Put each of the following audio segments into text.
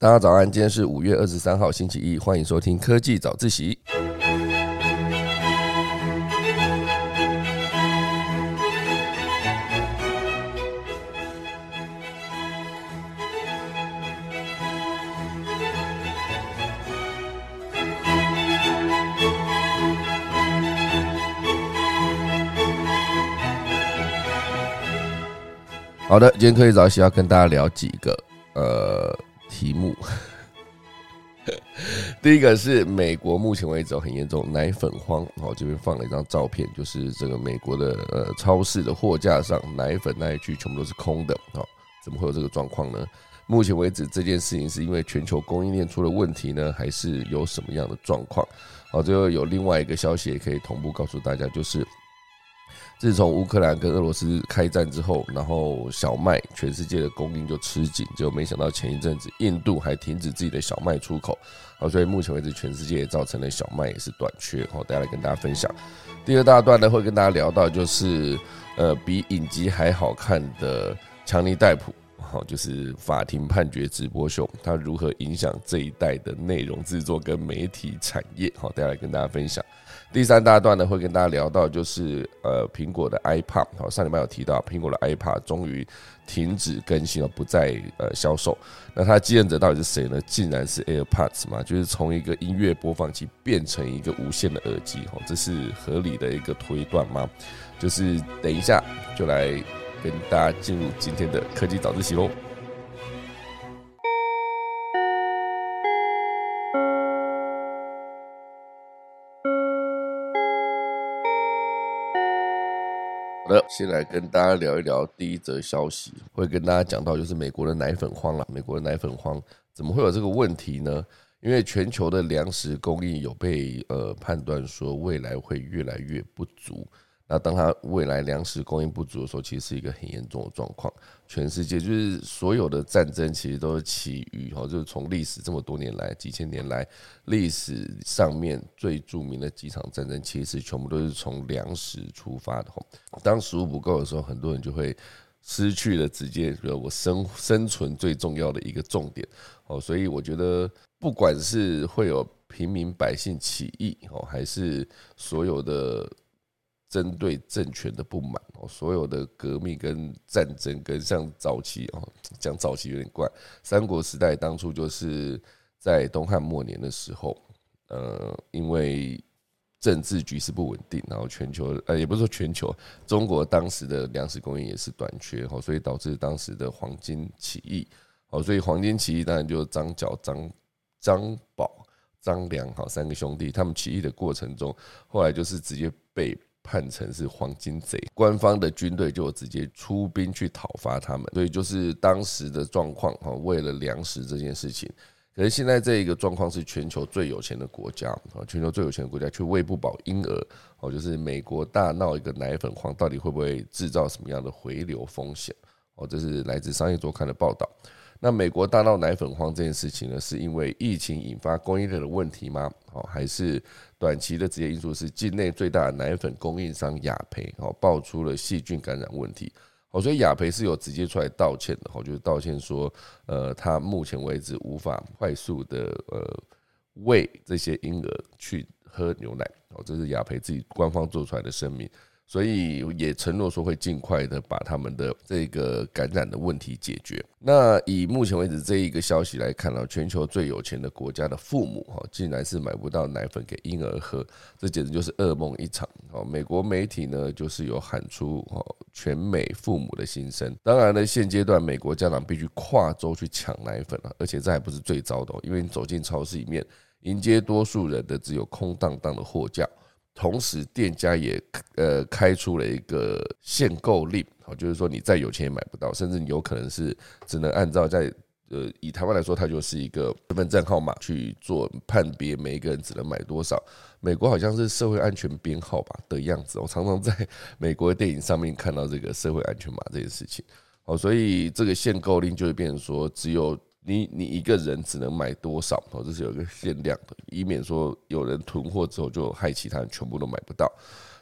大家早安，今天是五月二十三号，星期一，欢迎收听科技早自习。好的，今天科技早起要跟大家聊几个呃题目。第一个是美国目前为止很严重奶粉荒，好这边放了一张照片，就是这个美国的呃超市的货架上奶粉那一区全部都是空的，好怎么会有这个状况呢？目前为止这件事情是因为全球供应链出了问题呢，还是有什么样的状况？好，最后有另外一个消息也可以同步告诉大家，就是。自从乌克兰跟俄罗斯开战之后，然后小麦全世界的供应就吃紧，就没想到前一阵子印度还停止自己的小麦出口，好，所以目前为止全世界也造成了小麦也是短缺。好，大家来跟大家分享。第二大段呢，会跟大家聊到就是呃比影集还好看的强尼戴普，好，就是法庭判决直播秀，它如何影响这一代的内容制作跟媒体产业？好，大家来跟大家分享。第三大段呢，会跟大家聊到，就是呃，苹果的 iPad，好，上礼拜有提到，苹果的 iPad 终于停止更新了，不再呃销售。那它的继任者到底是谁呢？竟然是 AirPods 嘛，就是从一个音乐播放器变成一个无线的耳机，哦，这是合理的一个推断吗？就是等一下就来跟大家进入今天的科技早自习喽。的，先来跟大家聊一聊第一则消息，会跟大家讲到就是美国的奶粉荒了。美国的奶粉荒怎么会有这个问题呢？因为全球的粮食供应有被呃判断说未来会越来越不足。那当它未来粮食供应不足的时候，其实是一个很严重的状况。全世界就是所有的战争，其实都是起于哈，就是从历史这么多年来、几千年来历史上面最著名的几场战争，其实全部都是从粮食出发的哈。当食物不够的时候，很多人就会失去了直接比如我生生存最重要的一个重点哦。所以我觉得，不管是会有平民百姓起义哦，还是所有的。针对政权的不满哦，所有的革命跟战争跟像早期哦，讲早期有点怪，三国时代当初就是在东汉末年的时候，呃，因为政治局势不稳定，然后全球呃也不是说全球，中国当时的粮食供应也是短缺哦，所以导致当时的黄巾起义哦，所以黄巾起义当然就张角、张张宝、张良哈三个兄弟，他们起义的过程中，后来就是直接被。判成是黄金贼，官方的军队就直接出兵去讨伐他们，所以就是当时的状况哈。为了粮食这件事情，可是现在这一个状况是全球最有钱的国家啊，全球最有钱的国家却喂不饱婴儿哦，就是美国大闹一个奶粉荒，到底会不会制造什么样的回流风险？哦，这是来自商业周刊的报道。那美国大闹奶粉荒这件事情呢，是因为疫情引发供应链的问题吗？哦，还是短期的直接因素是境内最大的奶粉供应商雅培哦爆出了细菌感染问题？哦，所以雅培是有直接出来道歉的，哦，就是道歉说，呃，他目前为止无法快速的呃喂这些婴儿去喝牛奶，哦，这是雅培自己官方做出来的声明。所以也承诺说会尽快的把他们的这个感染的问题解决。那以目前为止这一个消息来看呢，全球最有钱的国家的父母哈，竟然是买不到奶粉给婴儿喝，这简直就是噩梦一场。哦，美国媒体呢就是有喊出哦全美父母的心声。当然呢，现阶段美国家长必须跨州去抢奶粉了，而且这还不是最糟的，因为你走进超市里面，迎接多数人的只有空荡荡的货架。同时，店家也呃开出了一个限购令，好，就是说你再有钱也买不到，甚至你有可能是只能按照在呃以台湾来说，它就是一个身份证号码去做判别，每一个人只能买多少。美国好像是社会安全编号吧的样子，我常常在美国电影上面看到这个社会安全码这件事情。好，所以这个限购令就会变成说只有。你你一个人只能买多少？哦，这是有一个限量的，以免说有人囤货之后就害其他人全部都买不到。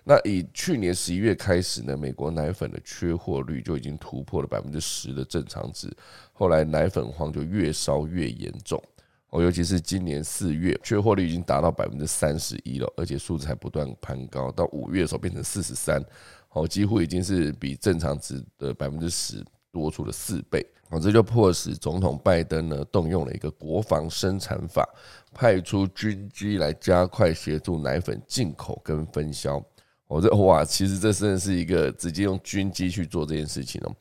那以去年十一月开始呢，美国奶粉的缺货率就已经突破了百分之十的正常值，后来奶粉荒就越烧越严重。哦，尤其是今年四月，缺货率已经达到百分之三十一了，而且数字还不断攀高，到五月的时候变成四十三，哦，几乎已经是比正常值的百分之十多出了四倍。哦，这就迫使总统拜登呢动用了一个国防生产法，派出军机来加快协助奶粉进口跟分销。哦，这哇，其实这真的是一个直接用军机去做这件事情哦。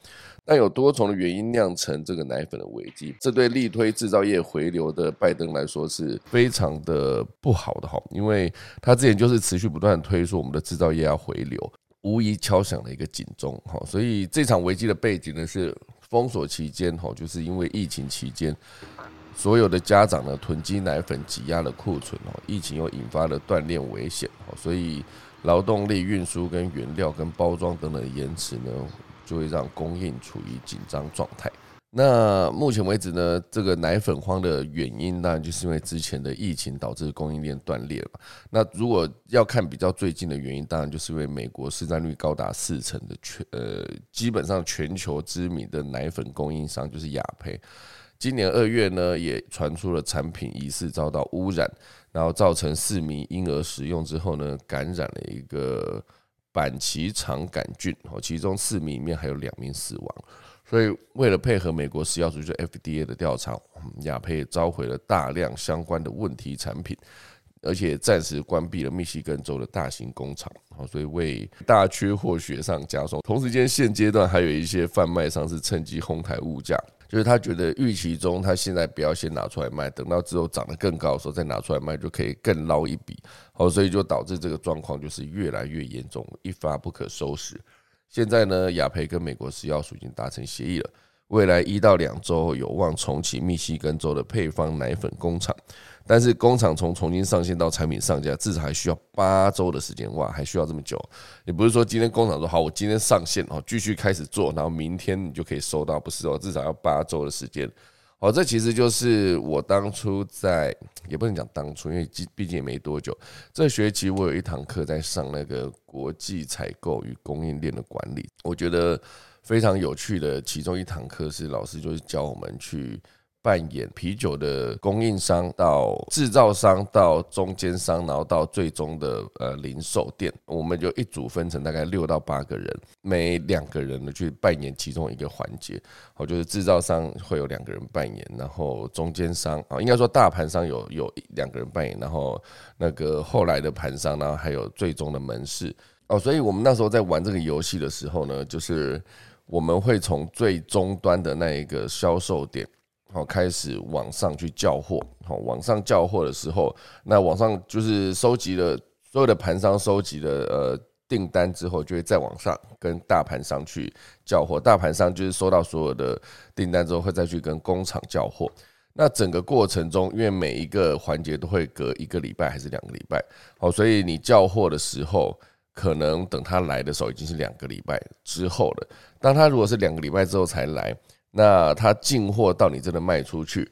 但有多重的原因酿成这个奶粉的危机，这对力推制造业回流的拜登来说是非常的不好的哈，因为他之前就是持续不断推说我们的制造业要回流，无疑敲响了一个警钟哈。所以这场危机的背景呢是封锁期间哈，就是因为疫情期间，所有的家长呢囤积奶粉挤压了库存哦，疫情又引发了断链危险所以劳动力运输跟原料跟包装等等延迟呢。就会让供应处于紧张状态。那目前为止呢，这个奶粉荒的原因，当然就是因为之前的疫情导致供应链断裂了。那如果要看比较最近的原因，当然就是因为美国市占率高达四成的全呃，基本上全球知名的奶粉供应商就是雅培，今年二月呢也传出了产品疑似遭到污染，然后造成四名婴儿食用之后呢感染了一个。板崎肠杆菌，哦，其中四名里面还有两名死亡，所以为了配合美国食药署就 FDA 的调查，雅培召回了大量相关的问题产品，而且暂时关闭了密西根州的大型工厂，好，所以为大缺货雪上加霜。同时间，现阶段还有一些贩卖商是趁机哄抬物价。就是他觉得预期中，他现在不要先拿出来卖，等到之后涨得更高的时候再拿出来卖，就可以更捞一笔。好，所以就导致这个状况就是越来越严重，一发不可收拾。现在呢，雅培跟美国食药署已经达成协议了。未来一到两周有望重启密西根州的配方奶粉工厂，但是工厂从重新上线到产品上架，至少还需要八周的时间。哇，还需要这么久？也不是说今天工厂说好，我今天上线哦，继续开始做，然后明天你就可以收到，不是哦，至少要八周的时间。哦，这其实就是我当初在，也不能讲当初，因为毕毕竟也没多久。这学期我有一堂课在上那个国际采购与供应链的管理，我觉得。非常有趣的，其中一堂课是老师就是教我们去扮演啤酒的供应商到制造商到中间商，然后到最终的呃零售店，我们就一组分成大概六到八个人，每两个人呢去扮演其中一个环节。好，就是制造商会有两个人扮演，然后中间商啊，应该说大盘商有有两个人扮演，然后那个后来的盘商，然后还有最终的门市。哦，所以我们那时候在玩这个游戏的时候呢，就是。我们会从最终端的那一个销售点，然后开始往上去叫货，好往上叫货的时候，那网上就是收集了所有的盘商收集的呃订单之后，就会再往上跟大盘商去叫货，大盘商就是收到所有的订单之后，会再去跟工厂叫货。那整个过程中，因为每一个环节都会隔一个礼拜还是两个礼拜，好，所以你叫货的时候。可能等他来的时候已经是两个礼拜之后了。当他如果是两个礼拜之后才来，那他进货到你真的卖出去，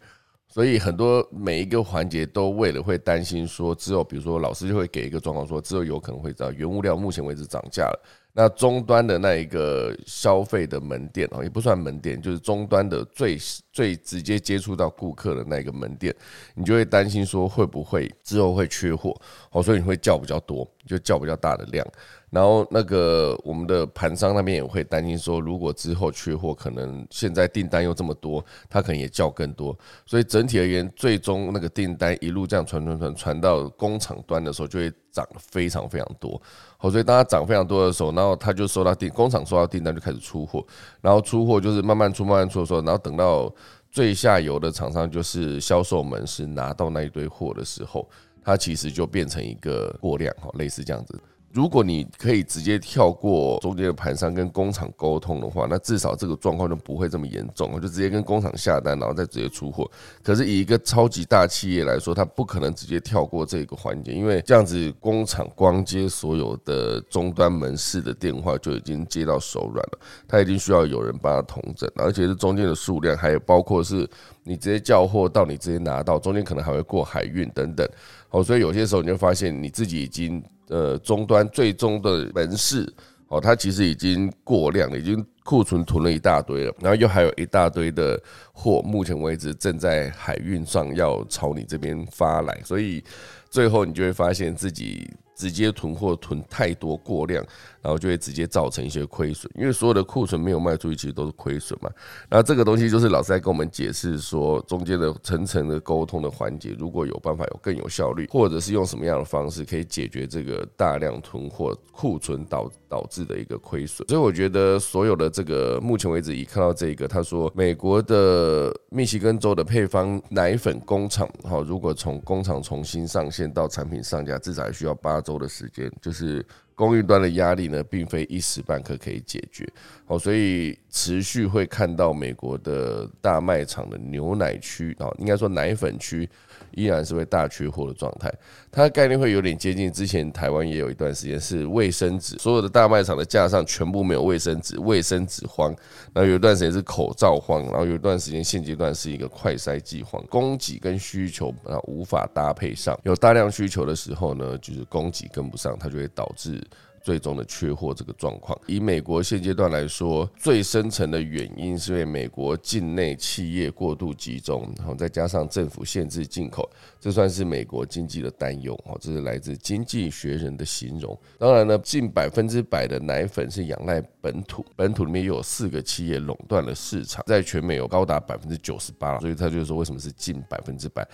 所以很多每一个环节都为了会担心说，之后比如说老师就会给一个状况说，之后有可能会知道原物料目前为止涨价了。那终端的那一个消费的门店哦，也不算门店，就是终端的最最直接接触到顾客的那个门店，你就会担心说会不会之后会缺货哦，所以你会叫比较多，就叫比较大的量。然后那个我们的盘商那边也会担心说，如果之后缺货，可能现在订单又这么多，他可能也叫更多。所以整体而言，最终那个订单一路这样传传传传到工厂端的时候，就会涨非常非常多。好，所以当它涨非常多的时候，然后他就收到订工厂收到订单就开始出货，然后出货就是慢慢出慢慢出的时候，然后等到最下游的厂商就是销售们是拿到那一堆货的时候，它其实就变成一个过量哈，类似这样子。如果你可以直接跳过中间的盘商跟工厂沟通的话，那至少这个状况就不会这么严重。我就直接跟工厂下单，然后再直接出货。可是以一个超级大企业来说，它不可能直接跳过这个环节，因为这样子工厂光接所有的终端门市的电话就已经接到手软了，它一定需要有人帮他统整，而且是中间的数量，还有包括是你直接叫货到你直接拿到，中间可能还会过海运等等。哦，所以有些时候你就发现你自己已经呃终端最终的门市哦，它其实已经过量了，已经库存囤了一大堆了，然后又还有一大堆的货，目前为止正在海运上要朝你这边发来，所以最后你就会发现自己。直接囤货囤太多过量，然后就会直接造成一些亏损，因为所有的库存没有卖出去，其实都是亏损嘛。那这个东西就是老师在跟我们解释说，中间的层层的沟通的环节，如果有办法有更有效率，或者是用什么样的方式可以解决这个大量囤货库存导导致的一个亏损。所以我觉得所有的这个目前为止，一看到这个，他说美国的密西根州的配方奶粉工厂，哈，如果从工厂重新上线到产品上架，至少还需要八。周的时间，就是供应端的压力呢，并非一时半刻可以解决。好，所以持续会看到美国的大卖场的牛奶区啊，应该说奶粉区。依然是会大缺货的状态，它的概念会有点接近之前台湾也有一段时间是卫生纸，所有的大卖场的架上全部没有卫生纸，卫生纸荒，那有一段时间是口罩慌，然后有一段时间现阶段是一个快筛剂荒，供给跟需求啊无法搭配上，有大量需求的时候呢，就是供给跟不上，它就会导致。最终的缺货这个状况，以美国现阶段来说，最深层的原因是因为美国境内企业过度集中，然后再加上政府限制进口，这算是美国经济的担忧。哦，这是来自《经济学人》的形容。当然呢，近百分之百的奶粉是仰赖本土，本土里面又有四个企业垄断了市场，在全美有高达百分之九十八，所以他就说，为什么是近百分之百？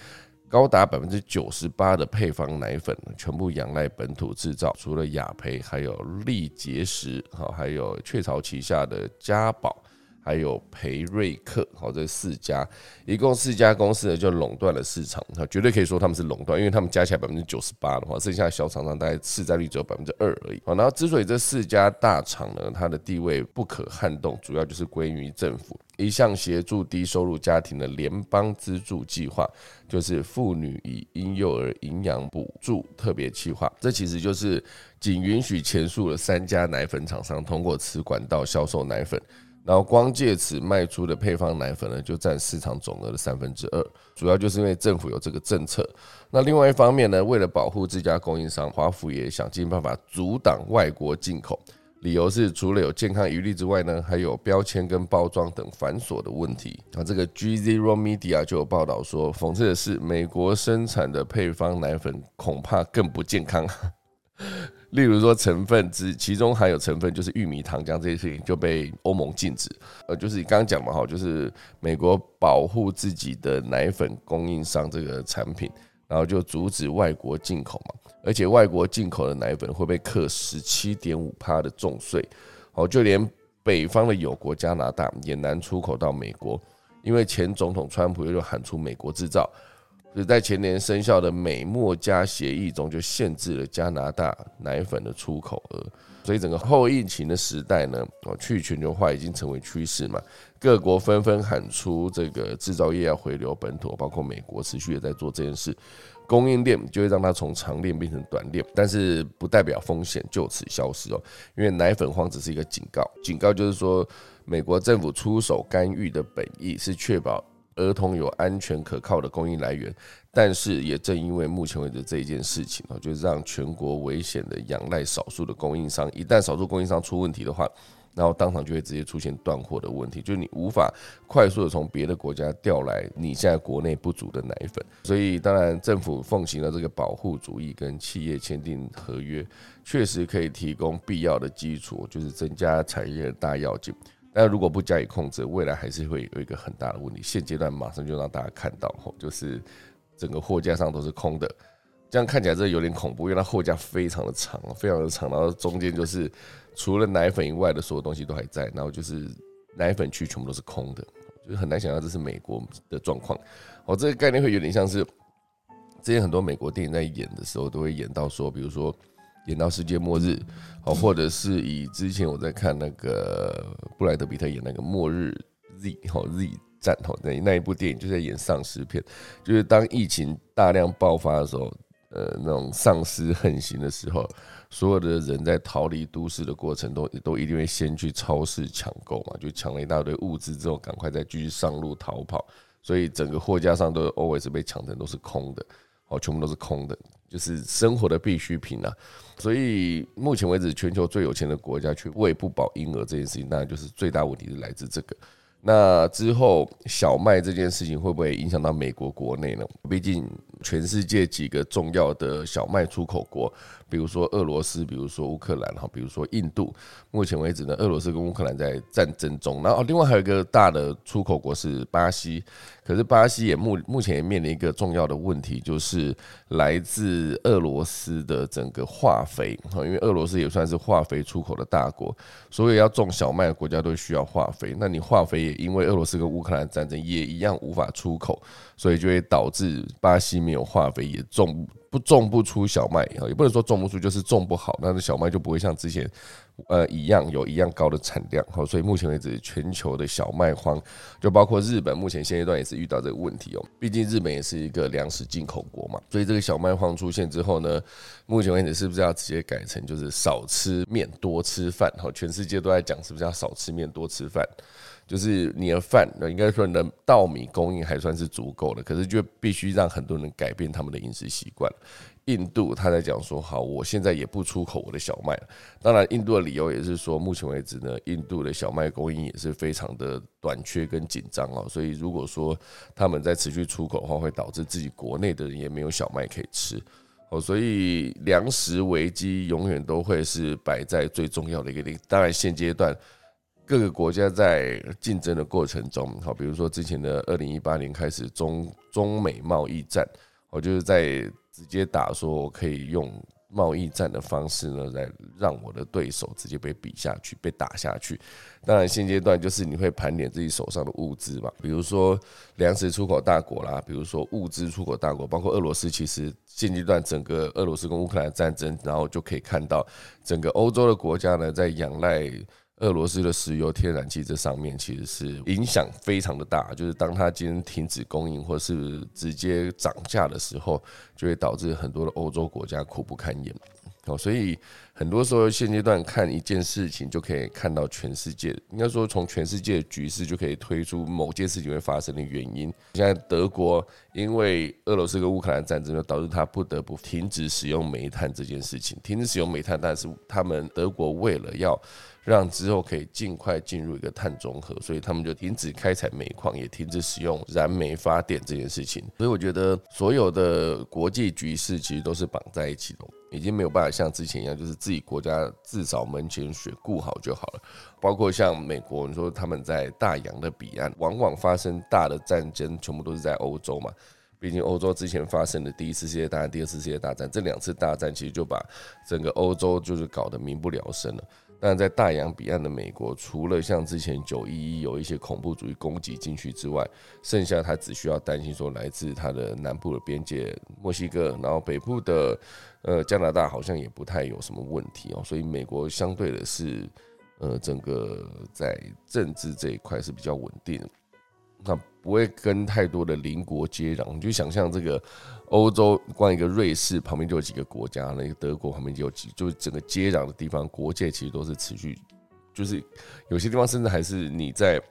高达百分之九十八的配方奶粉全部仰赖本土制造，除了雅培，还有力杰实，好，还有雀巢旗下的嘉宝。还有培瑞克，好，这四家，一共四家公司呢，就垄断了市场，哈，绝对可以说他们是垄断，因为他们加起来百分之九十八的话，剩下小厂商大概市占率只有百分之二而已，好，然后之所以这四家大厂呢，它的地位不可撼动，主要就是归于政府一项协助低收入家庭的联邦资助计划，就是妇女与婴幼儿营养补助特别计划，这其实就是仅允许前述的三家奶粉厂商通过此管道销售奶粉。然后光借此卖出的配方奶粉呢，就占市场总额的三分之二。主要就是因为政府有这个政策。那另外一方面呢，为了保护自家供应商，华府也想尽办法阻挡外国进口。理由是除了有健康疑虑之外呢，还有标签跟包装等繁琐的问题。那，这个 G Zero Media 就有报道说，讽刺的是，美国生产的配方奶粉恐怕更不健康。例如说成分之其中含有成分就是玉米糖浆这些事情就被欧盟禁止，呃，就是你刚刚讲嘛哈，就是美国保护自己的奶粉供应商这个产品，然后就阻止外国进口嘛，而且外国进口的奶粉会被课十七点五趴的重税，哦，就连北方的友国加拿大也难出口到美国，因为前总统川普又喊出美国制造。是在前年生效的美墨加协议中，就限制了加拿大奶粉的出口额。所以整个后疫情的时代呢，哦，去全球化已经成为趋势嘛。各国纷纷喊出这个制造业要回流本土，包括美国持续也在做这件事。供应链就会让它从长链变成短链，但是不代表风险就此消失哦。因为奶粉荒只是一个警告，警告就是说，美国政府出手干预的本意是确保。儿童有安全可靠的供应来源，但是也正因为目前为止这一件事情啊，就是让全国危险的仰赖少数的供应商。一旦少数供应商出问题的话，然后当场就会直接出现断货的问题，就是你无法快速的从别的国家调来你现在国内不足的奶粉。所以当然政府奉行了这个保护主义，跟企业签订合约，确实可以提供必要的基础，就是增加产业的大要紧。但如果不加以控制，未来还是会有一个很大的问题。现阶段马上就让大家看到吼，就是整个货架上都是空的，这样看起来真的有点恐怖，因为它货架非常的长，非常的长，然后中间就是除了奶粉以外的所有东西都还在，然后就是奶粉区全部都是空的，就是很难想象这是美国的状况。哦，这个概念会有点像是之前很多美国电影在演的时候都会演到说，比如说。演到世界末日，哦，或者是以之前我在看那个布莱德比特演那个末日 Z 好 Z 战吼那那一部电影就在演丧尸片，就是当疫情大量爆发的时候，呃，那种丧尸横行的时候，所有的人在逃离都市的过程都都一定会先去超市抢购嘛，就抢了一大堆物资之后，赶快再继续上路逃跑。所以整个货架上都 always 被抢成都是空的，哦，全部都是空的，就是生活的必需品啊。所以目前为止，全球最有钱的国家却喂不饱婴儿这件事情，当然就是最大问题是来自这个。那之后，小麦这件事情会不会影响到美国国内呢？毕竟全世界几个重要的小麦出口国。比如说俄罗斯，比如说乌克兰，哈，比如说印度。目前为止呢，俄罗斯跟乌克兰在战争中。然后另外还有一个大的出口国是巴西，可是巴西也目目前也面临一个重要的问题，就是来自俄罗斯的整个化肥。哈，因为俄罗斯也算是化肥出口的大国，所以要种小麦的国家都需要化肥。那你化肥也因为俄罗斯跟乌克兰战争也一样无法出口，所以就会导致巴西没有化肥也种。不种不出小麦也不能说种不出，就是种不好，那小麦就不会像之前呃一样有一样高的产量。好，所以目前为止，全球的小麦荒，就包括日本，目前现阶段也是遇到这个问题哦。毕竟日本也是一个粮食进口国嘛，所以这个小麦荒出现之后呢，目前为止是不是要直接改成就是少吃面多吃饭？好，全世界都在讲是不是要少吃面多吃饭？就是你的饭，那应该说你的稻米供应还算是足够的，可是就必须让很多人改变他们的饮食习惯。印度他在讲说，好，我现在也不出口我的小麦了。当然，印度的理由也是说，目前为止呢，印度的小麦供应也是非常的短缺跟紧张哦。所以如果说他们在持续出口的话，会导致自己国内的人也没有小麦可以吃哦。所以粮食危机永远都会是摆在最重要的一个点。当然，现阶段。各个国家在竞争的过程中，好，比如说之前的二零一八年开始中中美贸易战，我就是在直接打说，我可以用贸易战的方式呢，来让我的对手直接被比下去，被打下去。当然，现阶段就是你会盘点自己手上的物资嘛，比如说粮食出口大国啦，比如说物资出口大国，包括俄罗斯，其实现阶段整个俄罗斯跟乌克兰战争，然后就可以看到整个欧洲的国家呢，在仰赖。俄罗斯的石油、天然气这上面其实是影响非常的大，就是当它今天停止供应或是直接涨价的时候，就会导致很多的欧洲国家苦不堪言。哦，所以很多时候现阶段看一件事情，就可以看到全世界，应该说从全世界的局势就可以推出某件事情会发生的原因。现在德国因为俄罗斯跟乌克兰战争，就导致他不得不停止使用煤炭这件事情，停止使用煤炭，但是他们德国为了要让之后可以尽快进入一个碳中和，所以他们就停止开采煤矿，也停止使用燃煤发电这件事情。所以我觉得所有的国际局势其实都是绑在一起的，已经没有办法像之前一样，就是自己国家至少门前雪，顾好就好了。包括像美国，你说他们在大洋的彼岸，往往发生大的战争，全部都是在欧洲嘛。毕竟欧洲之前发生的第一次世界大战、第二次世界大战这两次大战，其实就把整个欧洲就是搞得民不聊生了。但在大洋彼岸的美国，除了像之前九一一有一些恐怖主义攻击进去之外，剩下他只需要担心说来自他的南部的边界墨西哥，然后北部的呃加拿大好像也不太有什么问题哦。所以美国相对的是呃整个在政治这一块是比较稳定。那不会跟太多的邻国接壤，你就想象这个欧洲，光一个瑞士旁边就有几个国家，那个德国旁边就有几，就是整个接壤的地方，国界其实都是持续，就是有些地方甚至还是你在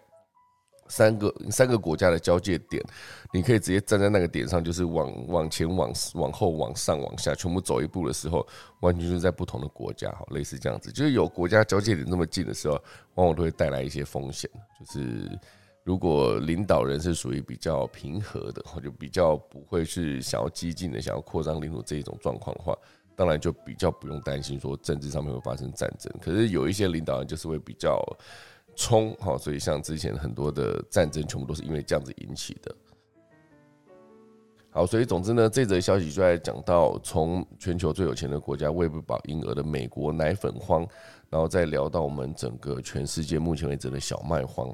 三个三个国家的交界点，你可以直接站在那个点上，就是往往前、往往后、往上、往下，全部走一步的时候，完全就是在不同的国家，哈，类似这样子，就是有国家交界点那么近的时候，往往都会带来一些风险，就是。如果领导人是属于比较平和的，或者比较不会是想要激进的、想要扩张领土这一种状况的话，当然就比较不用担心说政治上面会发生战争。可是有一些领导人就是会比较冲，哈，所以像之前很多的战争全部都是因为这样子引起的。好，所以总之呢，这则消息就在讲到从全球最有钱的国家喂不饱婴儿的美国奶粉荒，然后再聊到我们整个全世界目前为止的小麦荒。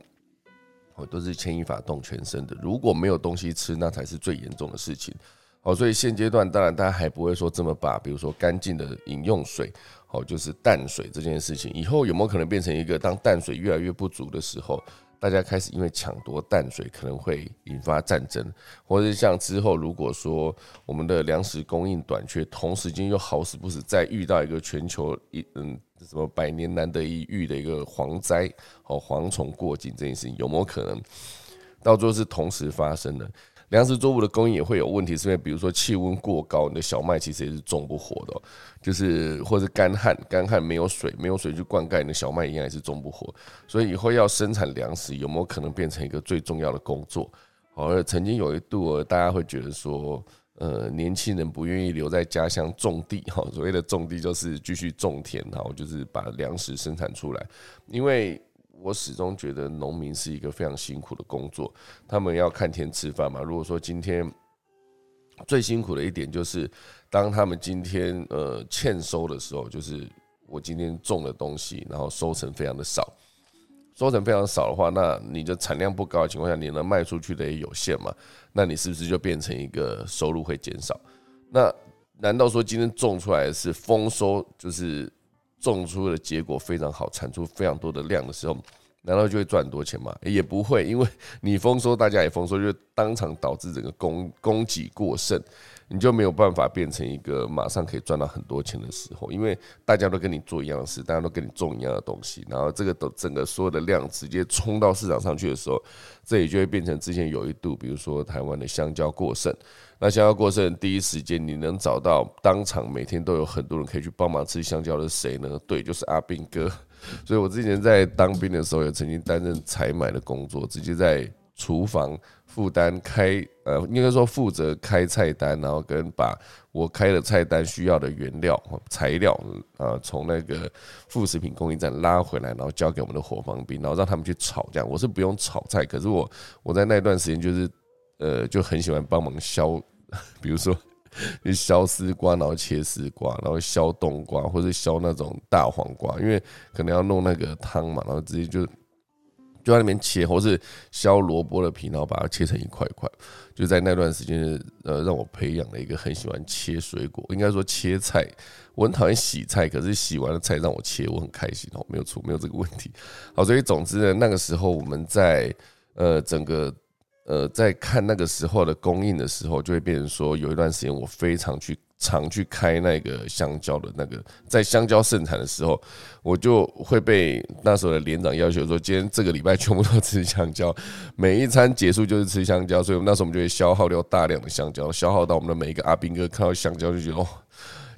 哦，都是牵一发动全身的。如果没有东西吃，那才是最严重的事情。哦，所以现阶段当然大家还不会说这么把，比如说干净的饮用水，哦，就是淡水这件事情，以后有没有可能变成一个，当淡水越来越不足的时候，大家开始因为抢夺淡水，可能会引发战争，或者像之后如果说我们的粮食供应短缺，同时间又好死不死再遇到一个全球一嗯。什么百年难得一遇的一个蝗灾哦，蝗虫过境这件事情有没有可能到最后是同时发生的。粮食作物的供应也会有问题，是因为比如说气温过高，你的小麦其实也是种不活的，就是或者干旱，干旱没有水，没有水去灌溉，你的小麦一样也是种不活。所以以后要生产粮食，有没有可能变成一个最重要的工作？而曾经有一度，大家会觉得说，呃，年轻人不愿意留在家乡种地，哈，所谓的种地就是继续种田，哈就是把粮食生产出来，因为。我始终觉得农民是一个非常辛苦的工作，他们要看天吃饭嘛。如果说今天最辛苦的一点就是，当他们今天呃欠收的时候，就是我今天种的东西，然后收成非常的少，收成非常少的话，那你的产量不高的情况下，你能卖出去的也有限嘛？那你是不是就变成一个收入会减少？那难道说今天种出来是丰收，就是？种出的结果非常好，产出非常多的量的时候，难道就会赚很多钱吗？也不会，因为你丰收，大家也丰收，就当场导致整个供供给过剩。你就没有办法变成一个马上可以赚到很多钱的时候，因为大家都跟你做一样的事，大家都跟你种一样的东西，然后这个都整个所有的量直接冲到市场上去的时候，这也就会变成之前有一度，比如说台湾的香蕉过剩，那香蕉过剩第一时间你能找到当场每天都有很多人可以去帮忙吃香蕉的谁呢？对，就是阿兵哥。所以我之前在当兵的时候也曾经担任采买的工作，直接在厨房。负担开呃，应该说负责开菜单，然后跟把我开的菜单需要的原料材料啊，从那个副食品供应站拉回来，然后交给我们的伙房兵，然后让他们去炒。这样我是不用炒菜，可是我我在那段时间就是呃就很喜欢帮忙削，比如说 削丝瓜，然后切丝瓜，然后削冬瓜或者削那种大黄瓜，因为可能要弄那个汤嘛，然后直接就。就在那边切，或是削萝卜的皮，然后把它切成一块一块。就在那段时间，呃，让我培养了一个很喜欢切水果，应该说切菜。我很讨厌洗菜，可是洗完了菜让我切，我很开心哦，没有错，没有这个问题。好，所以总之呢，那个时候我们在呃整个呃在看那个时候的供应的时候，就会变成说，有一段时间我非常去。常去开那个香蕉的那个，在香蕉盛产的时候，我就会被那时候的连长要求说，今天这个礼拜全部都吃香蕉，每一餐结束就是吃香蕉，所以那时候我们就会消耗掉大量的香蕉，消耗到我们的每一个阿兵哥看到香蕉就觉得哦，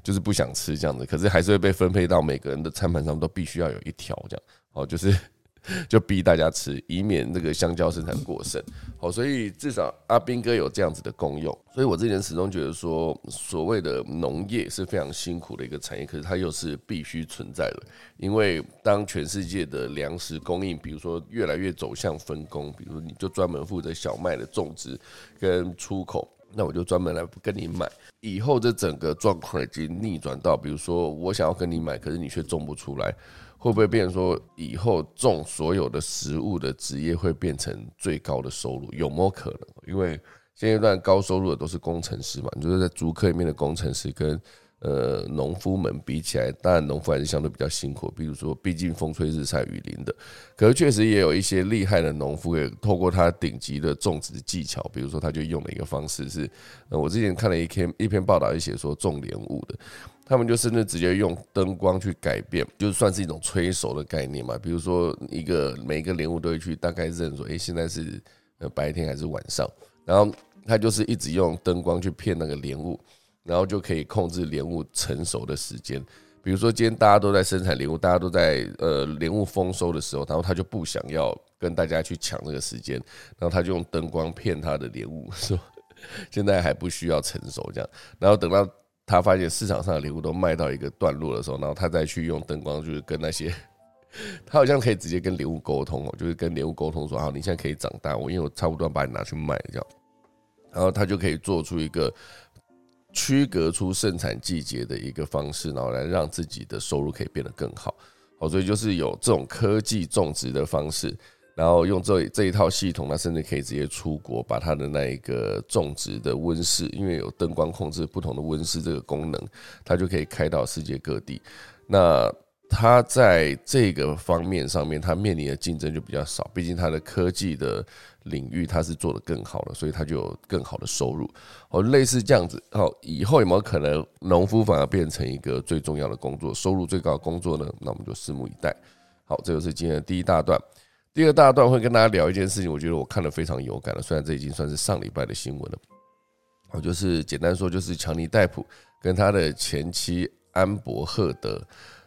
就是不想吃这样子，可是还是会被分配到每个人的餐盘上都必须要有一条这样，哦，就是。就逼大家吃，以免那个香蕉生产过剩。好，所以至少阿兵哥有这样子的功用。所以我之前始终觉得说，所谓的农业是非常辛苦的一个产业，可是它又是必须存在的。因为当全世界的粮食供应，比如说越来越走向分工，比如你就专门负责小麦的种植跟出口，那我就专门来跟你买。以后这整个状况已经逆转到，比如说我想要跟你买，可是你却种不出来。会不会变成说以后种所有的食物的职业会变成最高的收入？有没有可能？因为现阶段高收入的都是工程师嘛，就是在竹科里面的工程师跟呃农夫们比起来，当然农夫还是相对比较辛苦。比如说，毕竟风吹日晒雨淋的，可是确实也有一些厉害的农夫，也透过他顶级的种植技巧，比如说他就用了一个方式是，我之前看了一篇一篇报道，就写说种莲雾的。他们就甚至直接用灯光去改变，就算是一种催熟的概念嘛。比如说，一个每一个莲雾都会去大概认说，诶，现在是呃白天还是晚上，然后他就是一直用灯光去骗那个莲雾，然后就可以控制莲雾成熟的时间。比如说，今天大家都在生产莲雾，大家都在呃莲雾丰收的时候，然后他就不想要跟大家去抢这个时间，然后他就用灯光骗他的莲雾，说现在还不需要成熟这样，然后等到。他发现市场上的礼物都卖到一个段落的时候，然后他再去用灯光，就是跟那些，他好像可以直接跟礼物沟通哦，就是跟礼物沟通说：“好，你现在可以长大，我因为我差不多把你拿去卖这样。”然后他就可以做出一个区隔出盛产季节的一个方式，然后来让自己的收入可以变得更好。好，所以就是有这种科技种植的方式。然后用这这一套系统，它甚至可以直接出国，把它的那一个种植的温室，因为有灯光控制不同的温室这个功能，它就可以开到世界各地。那它在这个方面上面，它面临的竞争就比较少，毕竟它的科技的领域它是做得更好的，所以它就有更好的收入。哦，类似这样子。好，以后有没有可能农夫反而变成一个最重要的工作，收入最高的工作呢？那我们就拭目以待。好，这就是今天的第一大段。第二大段会跟大家聊一件事情，我觉得我看了非常有感了。虽然这已经算是上礼拜的新闻了，我就是简单说，就是强尼戴普跟他的前妻安博赫德，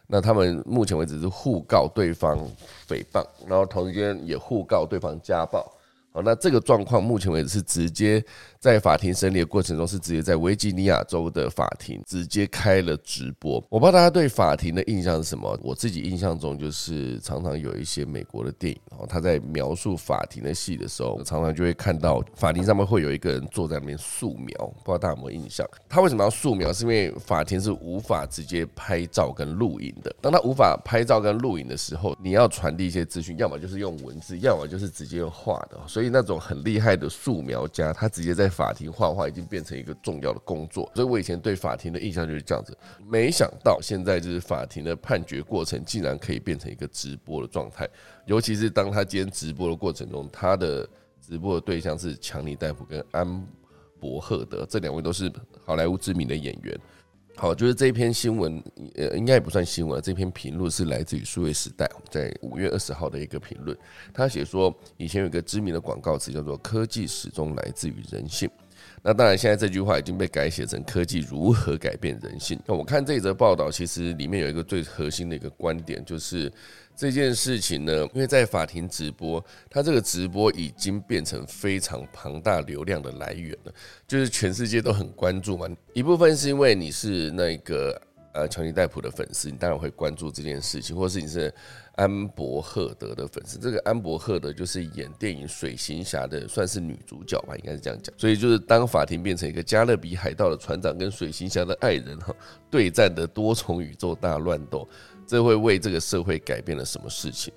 那他们目前为止是互告对方诽谤，然后同时间也互告对方家暴。好，那这个状况目前为止是直接在法庭审理的过程中，是直接在维吉尼亚州的法庭直接开了直播。我不知道大家对法庭的印象是什么，我自己印象中就是常常有一些美国的电影，然后他在描述法庭的戏的时候，常常就会看到法庭上面会有一个人坐在那边素描，不知道大家有没有印象？他为什么要素描？是因为法庭是无法直接拍照跟录影的。当他无法拍照跟录影的时候，你要传递一些资讯，要么就是用文字，要么就是直接用画的。所以所以那种很厉害的素描家，他直接在法庭画画，已经变成一个重要的工作。所以我以前对法庭的印象就是这样子。没想到现在就是法庭的判决过程，竟然可以变成一个直播的状态。尤其是当他今天直播的过程中，他的直播的对象是强尼戴普跟安博赫德这两位都是好莱坞知名的演员。好，就是这篇新闻，呃，应该也不算新闻。这篇评论是来自于数位时代，在五月二十号的一个评论。他写说，以前有个知名的广告词叫做“科技始终来自于人性”。那当然，现在这句话已经被改写成“科技如何改变人性”。那我看这则报道，其实里面有一个最核心的一个观点，就是。这件事情呢，因为在法庭直播，它这个直播已经变成非常庞大流量的来源了，就是全世界都很关注嘛。一部分是因为你是那个呃强尼戴普的粉丝，你当然会关注这件事情，或者是你是安博赫德的粉丝。这个安博赫德就是演电影《水行侠》的，算是女主角吧，应该是这样讲。所以就是当法庭变成一个加勒比海盗的船长跟水行侠的爱人哈对战的多重宇宙大乱斗。这会为这个社会改变了什么事情？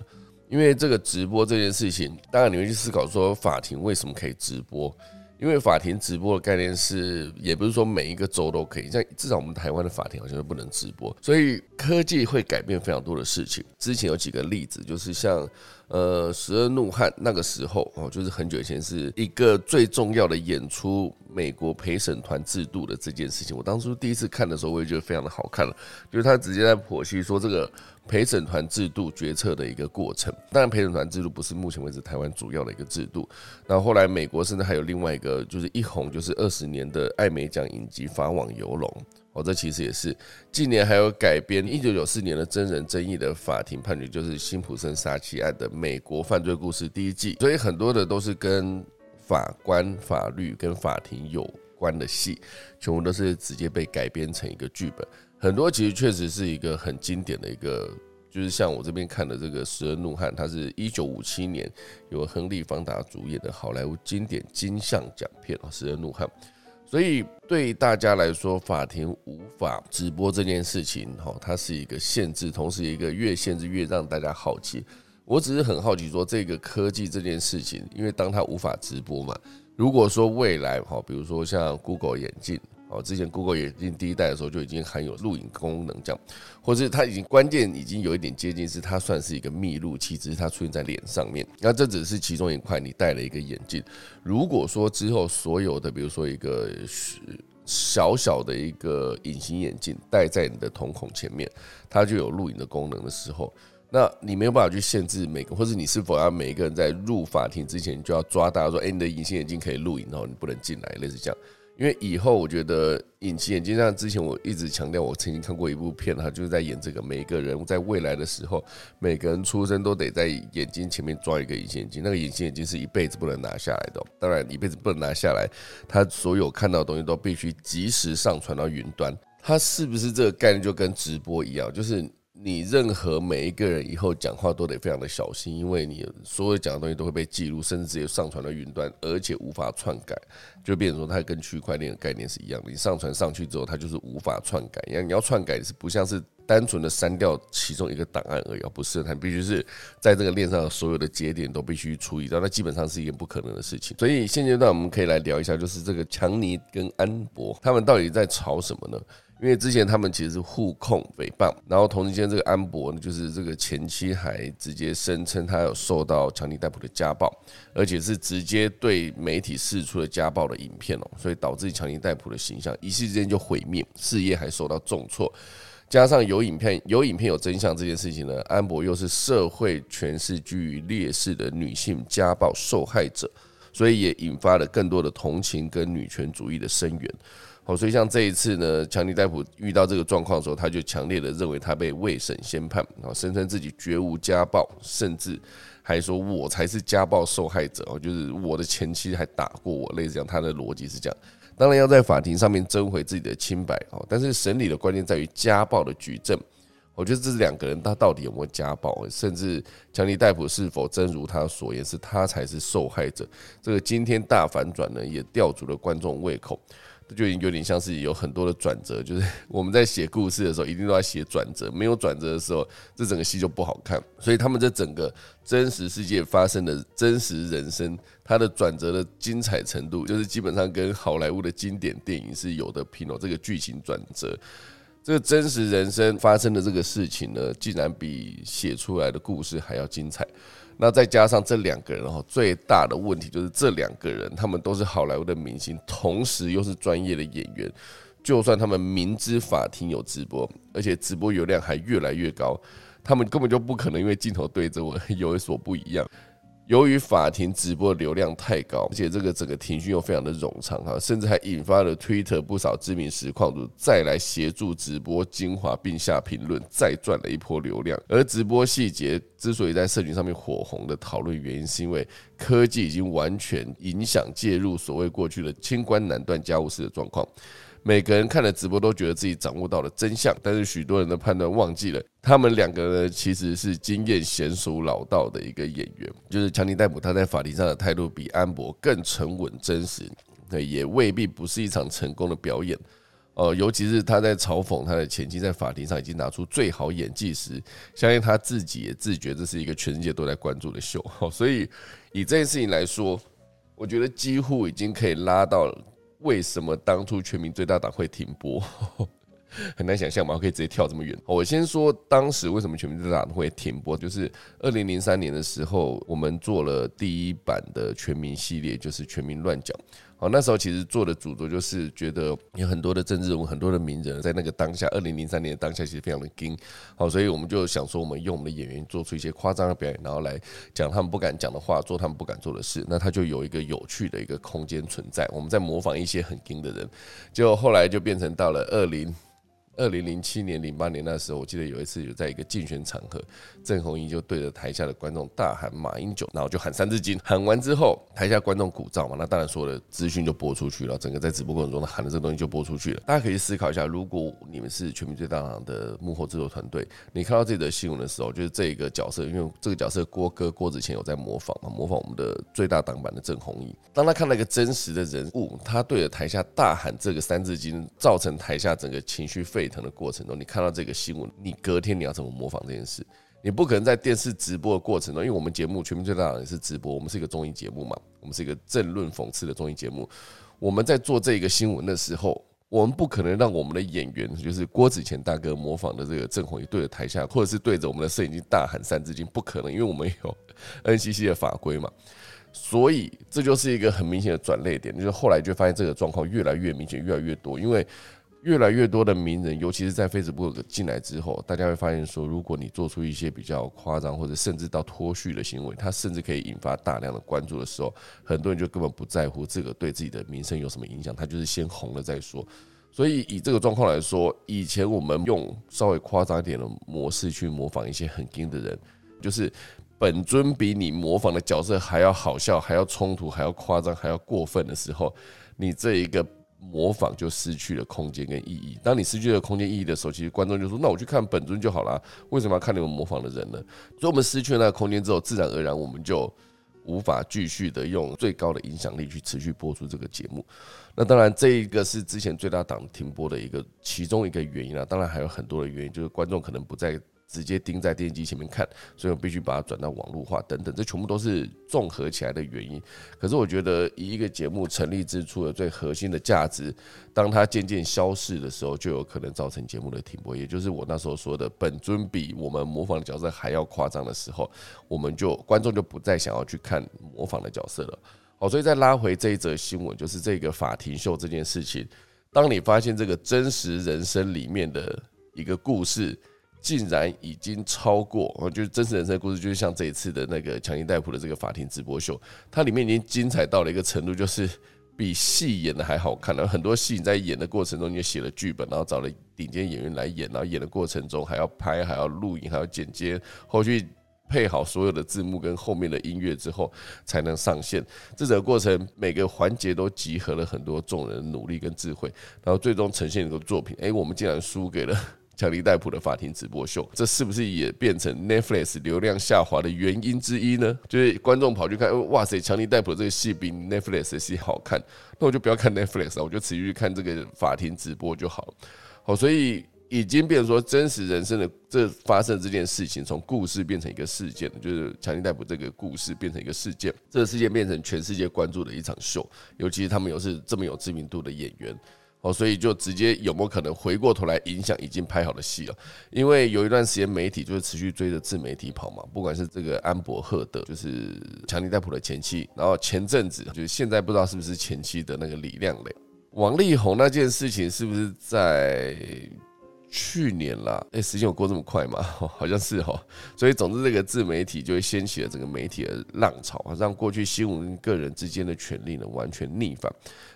因为这个直播这件事情，当然你会去思考说，法庭为什么可以直播？因为法庭直播的概念是，也不是说每一个州都可以，像至少我们台湾的法庭好像都不能直播。所以科技会改变非常多的事情。之前有几个例子，就是像。呃，十二怒汉那个时候哦，就是很久以前，是一个最重要的演出美国陪审团制度的这件事情。我当初第一次看的时候，我也觉得非常的好看了，就是他直接在剖析说这个陪审团制度决策的一个过程。当然，陪审团制度不是目前为止台湾主要的一个制度。然后后来美国甚至还有另外一个，就是一红就是二十年的艾美奖影集《法网游龙》。哦，这其实也是近年还有改编一九九四年的真人争议的法庭判决，就是辛普森杀妻案的美国犯罪故事第一季，所以很多的都是跟法官、法律跟法庭有关的戏，全部都是直接被改编成一个剧本。很多其实确实是一个很经典的一个，就是像我这边看的这个《十二怒汉》，它是一九五七年由亨利·方达主演的好莱坞经典金像奖片《十二怒汉》。所以对大家来说，法庭无法直播这件事情，哈，它是一个限制，同时一个越限制越让大家好奇。我只是很好奇，说这个科技这件事情，因为当它无法直播嘛，如果说未来，哈，比如说像 Google 眼镜。哦，之前 Google 眼镜第一代的时候就已经含有录影功能，这样，或是它已经关键已经有一点接近，是它算是一个密录器，只是它出现在脸上面。那这只是其中一块，你戴了一个眼镜。如果说之后所有的，比如说一个小小的一个隐形眼镜戴在你的瞳孔前面，它就有录影的功能的时候，那你没有办法去限制每个，或者你是否要每一个人在入法庭之前就要抓大家说，哎，你的隐形眼镜可以录影，然后你不能进来，类似这样。因为以后我觉得隐形眼镜像之前我一直强调，我曾经看过一部片，他就是在演这个，每个人在未来的时候，每个人出生都得在眼睛前面装一个隐形眼镜，那个隐形眼镜是一辈子不能拿下来的。当然，一辈子不能拿下来，他所有看到的东西都必须及时上传到云端。它是不是这个概念就跟直播一样？就是。你任何每一个人以后讲话都得非常的小心，因为你所有讲的东西都会被记录，甚至直接上传到云端，而且无法篡改。就变成说，它跟区块链的概念是一样的。你上传上去之后，它就是无法篡改。因为你要篡改是不像是单纯的删掉其中一个档案而已，不是，它必须是在这个链上所有的节点都必须处理到，那基本上是一件不可能的事情。所以现阶段我们可以来聊一下，就是这个强尼跟安博他们到底在吵什么呢？因为之前他们其实是互控诽谤，然后同时间这个安博呢，就是这个前妻还直接声称他有受到强尼戴普的家暴，而且是直接对媒体释出了家暴的影片哦，所以导致强尼戴普的形象一时之间就毁灭，事业还受到重挫。加上有影片、有影片有真相这件事情呢，安博又是社会权势居于劣势的女性家暴受害者，所以也引发了更多的同情跟女权主义的声援。好，所以像这一次呢，强尼戴普遇到这个状况的时候，他就强烈的认为他被未审先判，然后声称自己绝无家暴，甚至还说我才是家暴受害者哦，就是我的前妻还打过我，类似这样，他的逻辑是这样。当然要在法庭上面争回自己的清白哦，但是审理的关键在于家暴的举证。我觉得这两个人他到底有没有家暴，甚至强尼戴普是否真如他所言是他才是受害者，这个今天大反转呢，也吊足了观众胃口。这就已经有点像是有很多的转折，就是 我们在写故事的时候，一定都要写转折，没有转折的时候，这整个戏就不好看。所以他们这整个真实世界发生的真实人生，它的转折的精彩程度，就是基本上跟好莱坞的经典电影是有的拼哦。这个剧情转折，这个真实人生发生的这个事情呢，竟然比写出来的故事还要精彩。那再加上这两个人哈，最大的问题就是这两个人他们都是好莱坞的明星，同时又是专业的演员。就算他们明知法庭有直播，而且直播流量还越来越高，他们根本就不可能因为镜头对着我 有所不一样。由于法庭直播流量太高，而且这个整个庭讯又非常的冗长哈，甚至还引发了 Twitter 不少知名实况主再来协助直播精华并下评论，再赚了一波流量。而直播细节之所以在社群上面火红的讨论原因，是因为科技已经完全影响介入所谓过去的清官难断家务事的状况。每个人看了直播都觉得自己掌握到了真相，但是许多人的判断忘记了，他们两个人其实是经验娴熟老道的一个演员。就是强尼戴普，他在法庭上的态度比安博更沉稳真实，对，也未必不是一场成功的表演。哦，尤其是他在嘲讽他的前妻在法庭上已经拿出最好演技时，相信他自己也自觉这是一个全世界都在关注的秀。所以以这件事情来说，我觉得几乎已经可以拉到。为什么当初全民最大党会停播？很难想象嘛，可以直接跳这么远。我先说当时为什么全民最大党会停播，就是二零零三年的时候，我们做了第一版的全民系列，就是全民乱讲。哦，那时候其实做的主轴就是觉得有很多的政治人物、很多的名人，在那个当下，二零零三年的当下，其实非常的惊。好，所以我们就想说，我们用我们的演员做出一些夸张的表演，然后来讲他们不敢讲的话，做他们不敢做的事，那他就有一个有趣的一个空间存在。我们在模仿一些很惊的人，就后来就变成到了二零。二零零七年、零八年那时候，我记得有一次有在一个竞选场合，郑红英就对着台下的观众大喊“马英九”，然后就喊三字经。喊完之后，台下观众鼓噪嘛，那当然所有的资讯就播出去了，整个在直播过程中他喊的这个东西就播出去了。大家可以思考一下，如果你们是全民最大党的幕后制作团队，你看到这则新闻的时候，就是这一个角色，因为这个角色郭哥郭子乾有在模仿嘛，模仿我们的最大党版的郑红英。当他看到一个真实的人物，他对着台下大喊这个三字经，造成台下整个情绪沸。沸腾的过程中，你看到这个新闻，你隔天你要怎么模仿这件事？你不可能在电视直播的过程中，因为我们节目《全民最大党》也是直播，我们是一个综艺节目嘛，我们是一个政论讽刺的综艺节目。我们在做这个新闻的时候，我们不可能让我们的演员，就是郭子乾大哥模仿的这个郑红怡对着台下，或者是对着我们的摄影机大喊三字经，不可能，因为我们有 NCC 的法规嘛。所以这就是一个很明显的转捩点，就是后来就发现这个状况越来越明显，越来越多，因为。越来越多的名人，尤其是在 Facebook 进来之后，大家会发现说，如果你做出一些比较夸张或者甚至到脱序的行为，它甚至可以引发大量的关注的时候，很多人就根本不在乎这个对自己的名声有什么影响，他就是先红了再说。所以以这个状况来说，以前我们用稍微夸张一点的模式去模仿一些很硬的人，就是本尊比你模仿的角色还要好笑、还要冲突、还要夸张、还要过分的时候，你这一个。模仿就失去了空间跟意义。当你失去了空间意义的时候，其实观众就说：“那我去看本尊就好了，为什么要看你们模仿的人呢？”所以，我们失去了那个空间之后，自然而然我们就无法继续的用最高的影响力去持续播出这个节目。那当然，这一个是之前最大档停播的一个其中一个原因啊。当然还有很多的原因，就是观众可能不在。直接盯在电视机前面看，所以我必须把它转到网络化等等，这全部都是综合起来的原因。可是我觉得，以一个节目成立之初的最核心的价值，当它渐渐消逝的时候，就有可能造成节目的停播。也就是我那时候说的，本尊比我们模仿的角色还要夸张的时候，我们就观众就不再想要去看模仿的角色了。好，所以再拉回这一则新闻，就是这个法庭秀这件事情，当你发现这个真实人生里面的。一个故事。竟然已经超过，就是真实人生的故事，就是像这一次的那个强尼戴普的这个法庭直播秀，它里面已经精彩到了一个程度，就是比戏演的还好看了。很多戏你在演的过程中，你写了剧本，然后找了顶尖演员来演，然后演的过程中还要拍，还要录影，还要剪接，后续配好所有的字幕跟后面的音乐之后才能上线。这整个过程每个环节都集合了很多众人的努力跟智慧，然后最终呈现一个作品。哎，我们竟然输给了。强尼戴普的法庭直播秀，这是不是也变成 Netflix 流量下滑的原因之一呢？就是观众跑去看，哇塞，强尼戴普这个戏比 Netflix 的戏好看，那我就不要看 Netflix 了，我就持续看这个法庭直播就好了。好，所以已经变成说，真实人生的这发生这件事情，从故事变成一个事件，就是强尼戴普这个故事变成一个事件，这个事件变成全世界关注的一场秀，尤其是他们又是这么有知名度的演员。哦，所以就直接有没有可能回过头来影响已经拍好的戏了？因为有一段时间媒体就是持续追着自媒体跑嘛，不管是这个安博赫德，就是强尼戴普的前妻，然后前阵子就是现在不知道是不是前妻的那个李亮磊、王力宏那件事情，是不是在？去年啦，哎，时间有过这么快吗？好像是哈，所以总之这个自媒体就会掀起了整个媒体的浪潮，让过去新闻个人之间的权利呢完全逆反。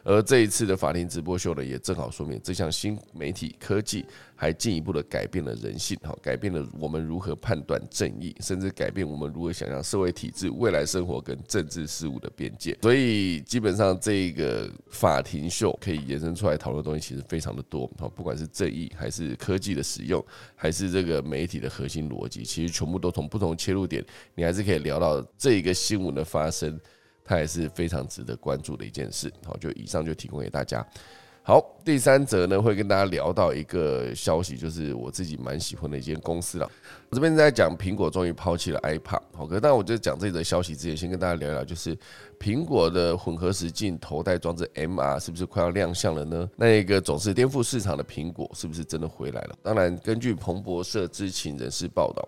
而这一次的法庭直播秀呢，也正好说明这项新媒体科技。还进一步的改变了人性，哈，改变了我们如何判断正义，甚至改变我们如何想象社会体制、未来生活跟政治事务的边界。所以，基本上这个法庭秀可以延伸出来讨论的东西其实非常的多，哈，不管是正义，还是科技的使用，还是这个媒体的核心逻辑，其实全部都从不同切入点，你还是可以聊到这一个新闻的发生，它也是非常值得关注的一件事。好，就以上就提供给大家。好，第三则呢会跟大家聊到一个消息，就是我自己蛮喜欢的一间公司了。我这边在讲苹果终于抛弃了 iPad，好，可但我就讲这则消息之前，先跟大家聊一聊，就是苹果的混合实境头戴装置 MR 是不是快要亮相了呢？那一个总是颠覆市场的苹果是不是真的回来了？当然，根据彭博社知情人士报道，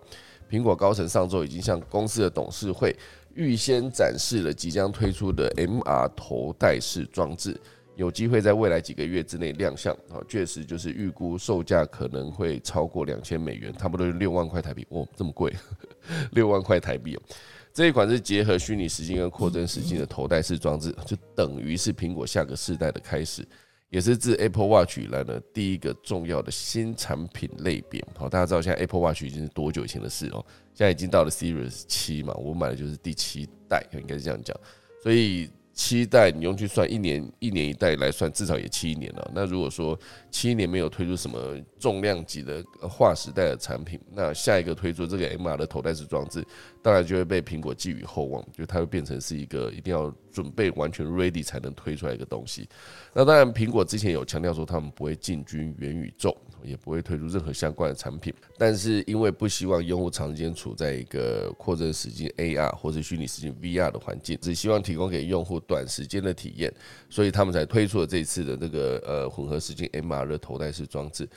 苹果高层上周已经向公司的董事会预先展示了即将推出的 MR 头戴式装置。有机会在未来几个月之内亮相啊，确实就是预估售价可能会超过两千美元，差不多六万块台币。哦，这么贵，六万块台币哦。这一款是结合虚拟实境跟扩增实境的头戴式装置，就等于是苹果下个世代的开始，也是自 Apple Watch 以来的第一个重要的新产品类别。好，大家知道现在 Apple Watch 已经是多久以前的事哦？现在已经到了 Series 七嘛，我买的就是第七代，应该是这样讲，所以。七代你用去算一年一年一代来算，至少也七年了。那如果说七年没有推出什么重量级的划时代的产品，那下一个推出这个 MR 的头戴式装置，当然就会被苹果寄予厚望，就它会变成是一个一定要准备完全 ready 才能推出来一个东西。那当然，苹果之前有强调说他们不会进军元宇宙。也不会推出任何相关的产品，但是因为不希望用户长时间处在一个扩增实境 AR 或者虚拟实境 VR 的环境，只希望提供给用户短时间的体验，所以他们才推出了这一次的这个呃混合实境 MR 的头戴式装置，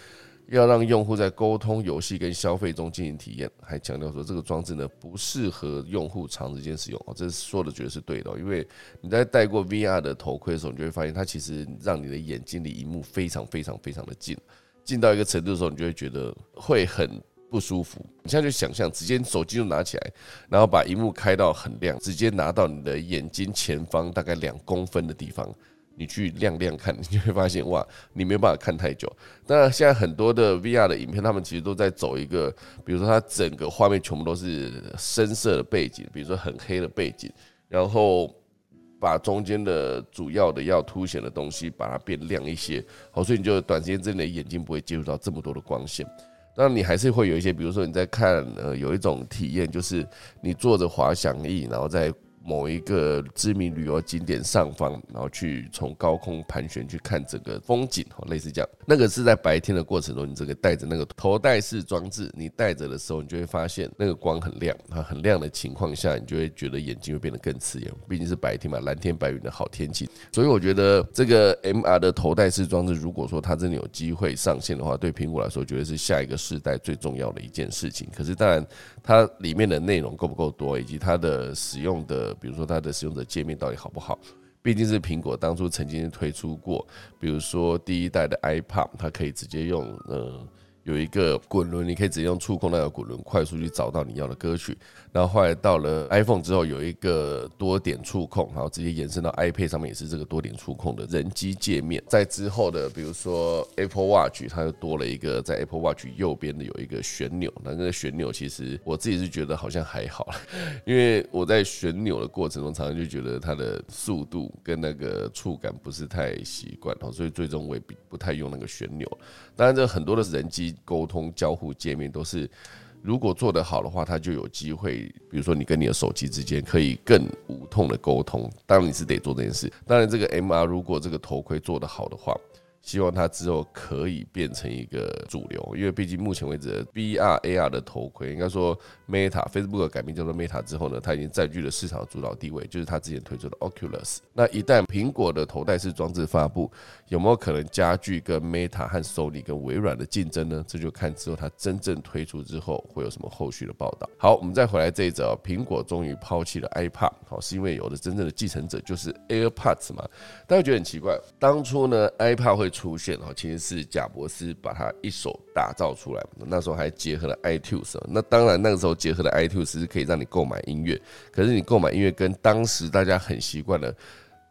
要让用户在沟通、游戏跟消费中进行体验。还强调说这个装置呢不适合用户长时间使用哦，这说的绝对是对的，因为你在戴过 VR 的头盔的时候，你就会发现它其实让你的眼睛离荧幕非常非常非常的近。进到一个程度的时候，你就会觉得会很不舒服。你现在就想象，直接手机就拿起来，然后把荧幕开到很亮，直接拿到你的眼睛前方大概两公分的地方，你去亮亮看，你就会发现哇，你没有办法看太久。那，现在很多的 VR 的影片，他们其实都在走一个，比如说它整个画面全部都是深色的背景，比如说很黑的背景，然后。把中间的主要的要凸显的东西，把它变亮一些，好，所以你就短时间之内眼睛不会接触到这么多的光线。那，你还是会有一些，比如说你在看，呃，有一种体验，就是你坐着滑翔翼，然后在。某一个知名旅游景点上方，然后去从高空盘旋去看整个风景，类似这样。那个是在白天的过程中，你这个带着那个头戴式装置，你戴着的时候，你就会发现那个光很亮，它很亮的情况下，你就会觉得眼睛会变得更刺眼。毕竟是白天嘛，蓝天白云的好天气。所以我觉得这个 MR 的头戴式装置，如果说它真的有机会上线的话，对苹果来说，绝对是下一个世代最重要的一件事情。可是当然，它里面的内容够不够多，以及它的使用的。比如说它的使用者界面到底好不好？毕竟是苹果当初曾经推出过，比如说第一代的 iPad，它可以直接用呃有一个滚轮，你可以直接用触控那个滚轮快速去找到你要的歌曲。然后后来到了 iPhone 之后，有一个多点触控，然后直接延伸到 iPad 上面也是这个多点触控的人机界面。在之后的，比如说 Apple Watch，它又多了一个在 Apple Watch 右边的有一个旋钮。那个旋钮其实我自己是觉得好像还好，因为我在旋钮的过程中，常常就觉得它的速度跟那个触感不是太习惯，所以最终我也不不太用那个旋钮。当然，这很多的人机沟通交互界面都是。如果做得好的话，它就有机会，比如说你跟你的手机之间可以更无痛的沟通。当然你是得做这件事。当然这个 MR 如果这个头盔做得好的话。希望它之后可以变成一个主流，因为毕竟目前为止，VR AR 的头盔，应该说 Meta Facebook 改名叫做 Meta 之后呢，它已经占据了市场主导地位，就是它之前推出的 Oculus。那一旦苹果的头戴式装置发布，有没有可能加剧跟 Meta 和 Sony 跟微软的竞争呢？这就看之后它真正推出之后会有什么后续的报道。好，我们再回来这一则，苹果终于抛弃了 iPad，好，是因为有的真正的继承者就是 AirPods 嘛？大家觉得很奇怪，当初呢 iPad 会出现哈，其实是贾博士把它一手打造出来。那时候还结合了 iTunes，那当然那个时候结合了 iTunes 是可以让你购买音乐。可是你购买音乐跟当时大家很习惯的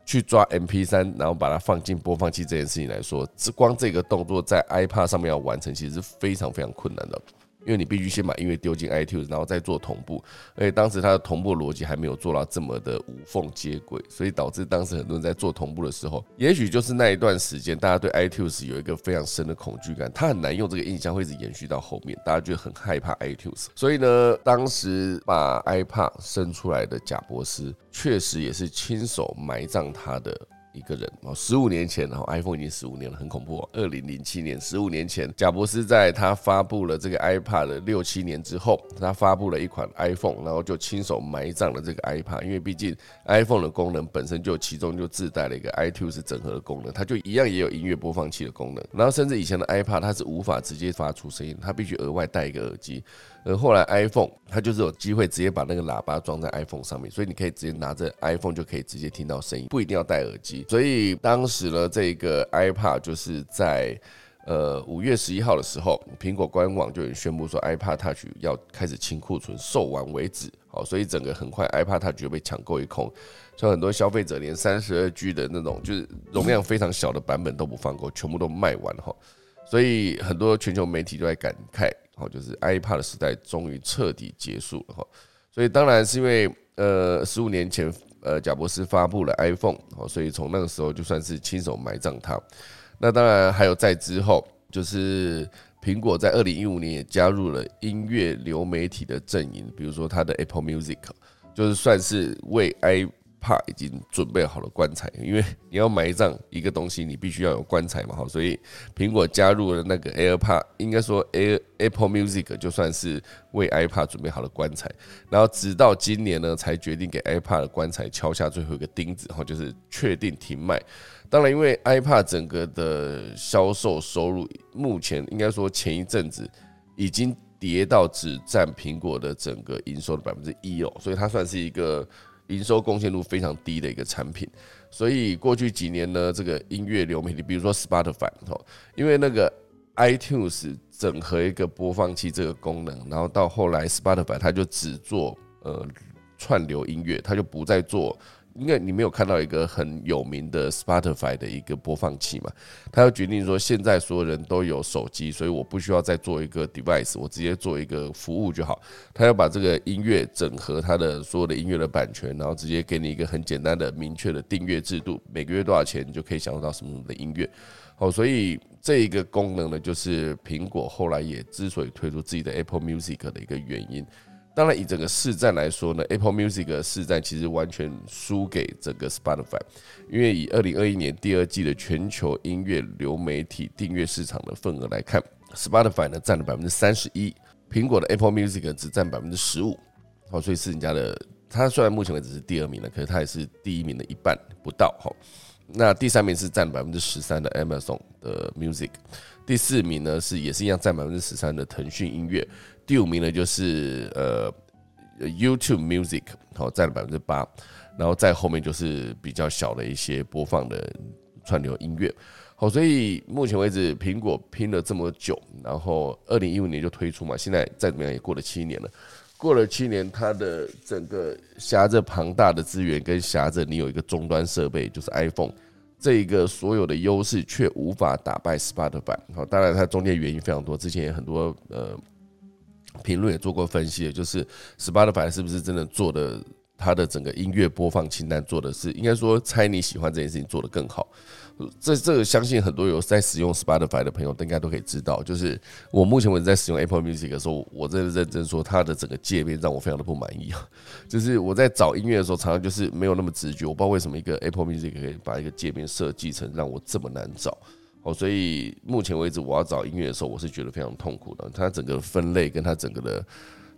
去抓 MP 三然后把它放进播放器这件事情来说，光这个动作在 iPad 上面要完成，其实是非常非常困难的。因为你必须先把音乐丢进 iTunes，然后再做同步，而且当时它的同步逻辑还没有做到这么的无缝接轨，所以导致当时很多人在做同步的时候，也许就是那一段时间，大家对 iTunes 有一个非常深的恐惧感，它很难用这个印象会一直延续到后面，大家觉得很害怕 iTunes。所以呢，当时把 iPad 生出来的贾博士，确实也是亲手埋葬他的。一个人哦，十五年前，然后 iPhone 已经十五年了，很恐怖。二零零七年，十五年前，贾博士在他发布了这个 iPad 的六七年之后，他发布了一款 iPhone，然后就亲手埋葬了这个 iPad，因为毕竟 iPhone 的功能本身就其中就自带了一个 iTunes 整合的功能，它就一样也有音乐播放器的功能，然后甚至以前的 iPad 它是无法直接发出声音，它必须额外带一个耳机。而后来 iPhone 它就是有机会直接把那个喇叭装在 iPhone 上面，所以你可以直接拿着 iPhone 就可以直接听到声音，不一定要戴耳机。所以当时呢，这个 iPad 就是在呃五月十一号的时候，苹果官网就已经宣布说 iPad Touch 要开始清库存，售完为止。好，所以整个很快 iPad Touch 就被抢购一空，所以很多消费者连三十二 G 的那种就是容量非常小的版本都不放过，全部都卖完哈。所以很多全球媒体都在感慨。好，就是 iPad 的时代终于彻底结束了哈，所以当然是因为呃十五年前呃贾博士发布了 iPhone，好，所以从那个时候就算是亲手埋葬它。那当然还有在之后，就是苹果在二零一五年也加入了音乐流媒体的阵营，比如说它的 Apple Music，就是算是为 i 怕已经准备好了棺材，因为你要埋葬一个东西，你必须要有棺材嘛，哈，所以苹果加入了那个 AirPod，应该说 Air Apple Music 就算是为 iPad 准备好了棺材，然后直到今年呢，才决定给 iPad 的棺材敲下最后一个钉子，哈，就是确定停卖。当然，因为 iPad 整个的销售收入目前应该说前一阵子已经跌到只占苹果的整个营收的百分之一哦，所以它算是一个。营收贡献度非常低的一个产品，所以过去几年呢，这个音乐流媒体，比如说 Spotify 哦，因为那个 iTunes 整合一个播放器这个功能，然后到后来 Spotify 它就只做呃串流音乐，它就不再做。应该你没有看到一个很有名的 Spotify 的一个播放器嘛？他要决定说，现在所有人都有手机，所以我不需要再做一个 device，我直接做一个服务就好。他要把这个音乐整合他的所有的音乐的版权，然后直接给你一个很简单的、明确的订阅制度，每个月多少钱，你就可以享受到什么什么的音乐。好，所以这一个功能呢，就是苹果后来也之所以推出自己的 Apple Music 的一个原因。当然，以整个市占来说呢，Apple Music 的市占其实完全输给整个 Spotify，因为以二零二一年第二季的全球音乐流媒体订阅市场的份额来看，Spotify 呢占了百分之三十一，苹果的 Apple Music 只占百分之十五，好，所以是人家的，它虽然目前为止是第二名了，可是它也是第一名的一半不到，哈。那第三名是占百分之十三的 Amazon 的 Music，第四名呢是也是一样占百分之十三的腾讯音乐。第五名呢，就是呃 YouTube Music，好占了百分之八，然后在后面就是比较小的一些播放的串流音乐。好，所以目前为止，苹果拼了这么久，然后二零一五年就推出嘛，现在再怎么样也过了七年了。过了七年，它的整个挟着庞大的资源，跟挟着你有一个终端设备，就是 iPhone 这一个所有的优势，却无法打败 Spotify。好，当然它中间原因非常多，之前也很多呃评论也做过分析，就是 Spotify 是不是真的做的？它的整个音乐播放清单做的是，应该说猜你喜欢这件事情做得更好。这这个相信很多有在使用 Spotify 的朋友应该都可以知道，就是我目前为止在使用 Apple Music 的时候，我真的认真说，它的整个界面让我非常的不满意啊。就是我在找音乐的时候，常常就是没有那么直觉，我不知道为什么一个 Apple Music 可以把一个界面设计成让我这么难找。哦，所以目前为止我要找音乐的时候，我是觉得非常痛苦的。它整个分类跟它整个的。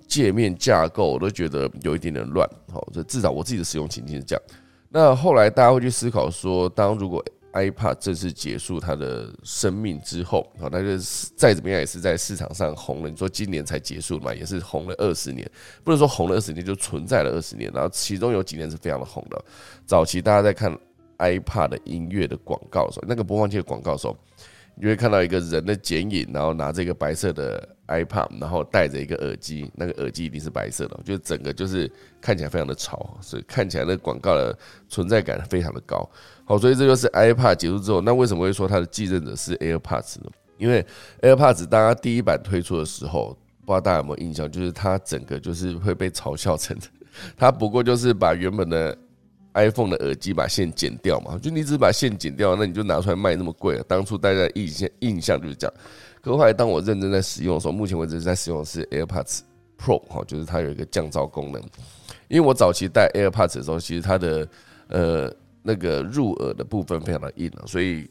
界面架构我都觉得有一点点乱，好，这至少我自己的使用情境是这样。那后来大家会去思考说，当如果 iPad 正式结束它的生命之后，好，那就再怎么样也是在市场上红了。你说今年才结束嘛，也是红了二十年，不能说红了二十年就存在了二十年。然后其中有几年是非常的红的。早期大家在看 iPad 的音乐的广告的时候，那个播放器的广告的时候。你会看到一个人的剪影，然后拿着一个白色的 iPad，然后戴着一个耳机，那个耳机一定是白色的，就整个就是看起来非常的潮，所以看起来那广告的存在感非常的高。好，所以这就是 iPad 结束之后，那为什么会说它的继任者是 AirPods 呢？因为 AirPods 当它第一版推出的时候，不知道大家有没有印象，就是它整个就是会被嘲笑成，它不过就是把原本的。iPhone 的耳机把线剪掉嘛，就你只是把线剪掉，那你就拿出来卖那么贵了。当初大家印象印象就是这样。可后来当我认真在使用的时候，目前为止在使用的是 AirPods Pro 哈，就是它有一个降噪功能。因为我早期戴 AirPods 的时候，其实它的呃那个入耳的部分非常的硬啊，所以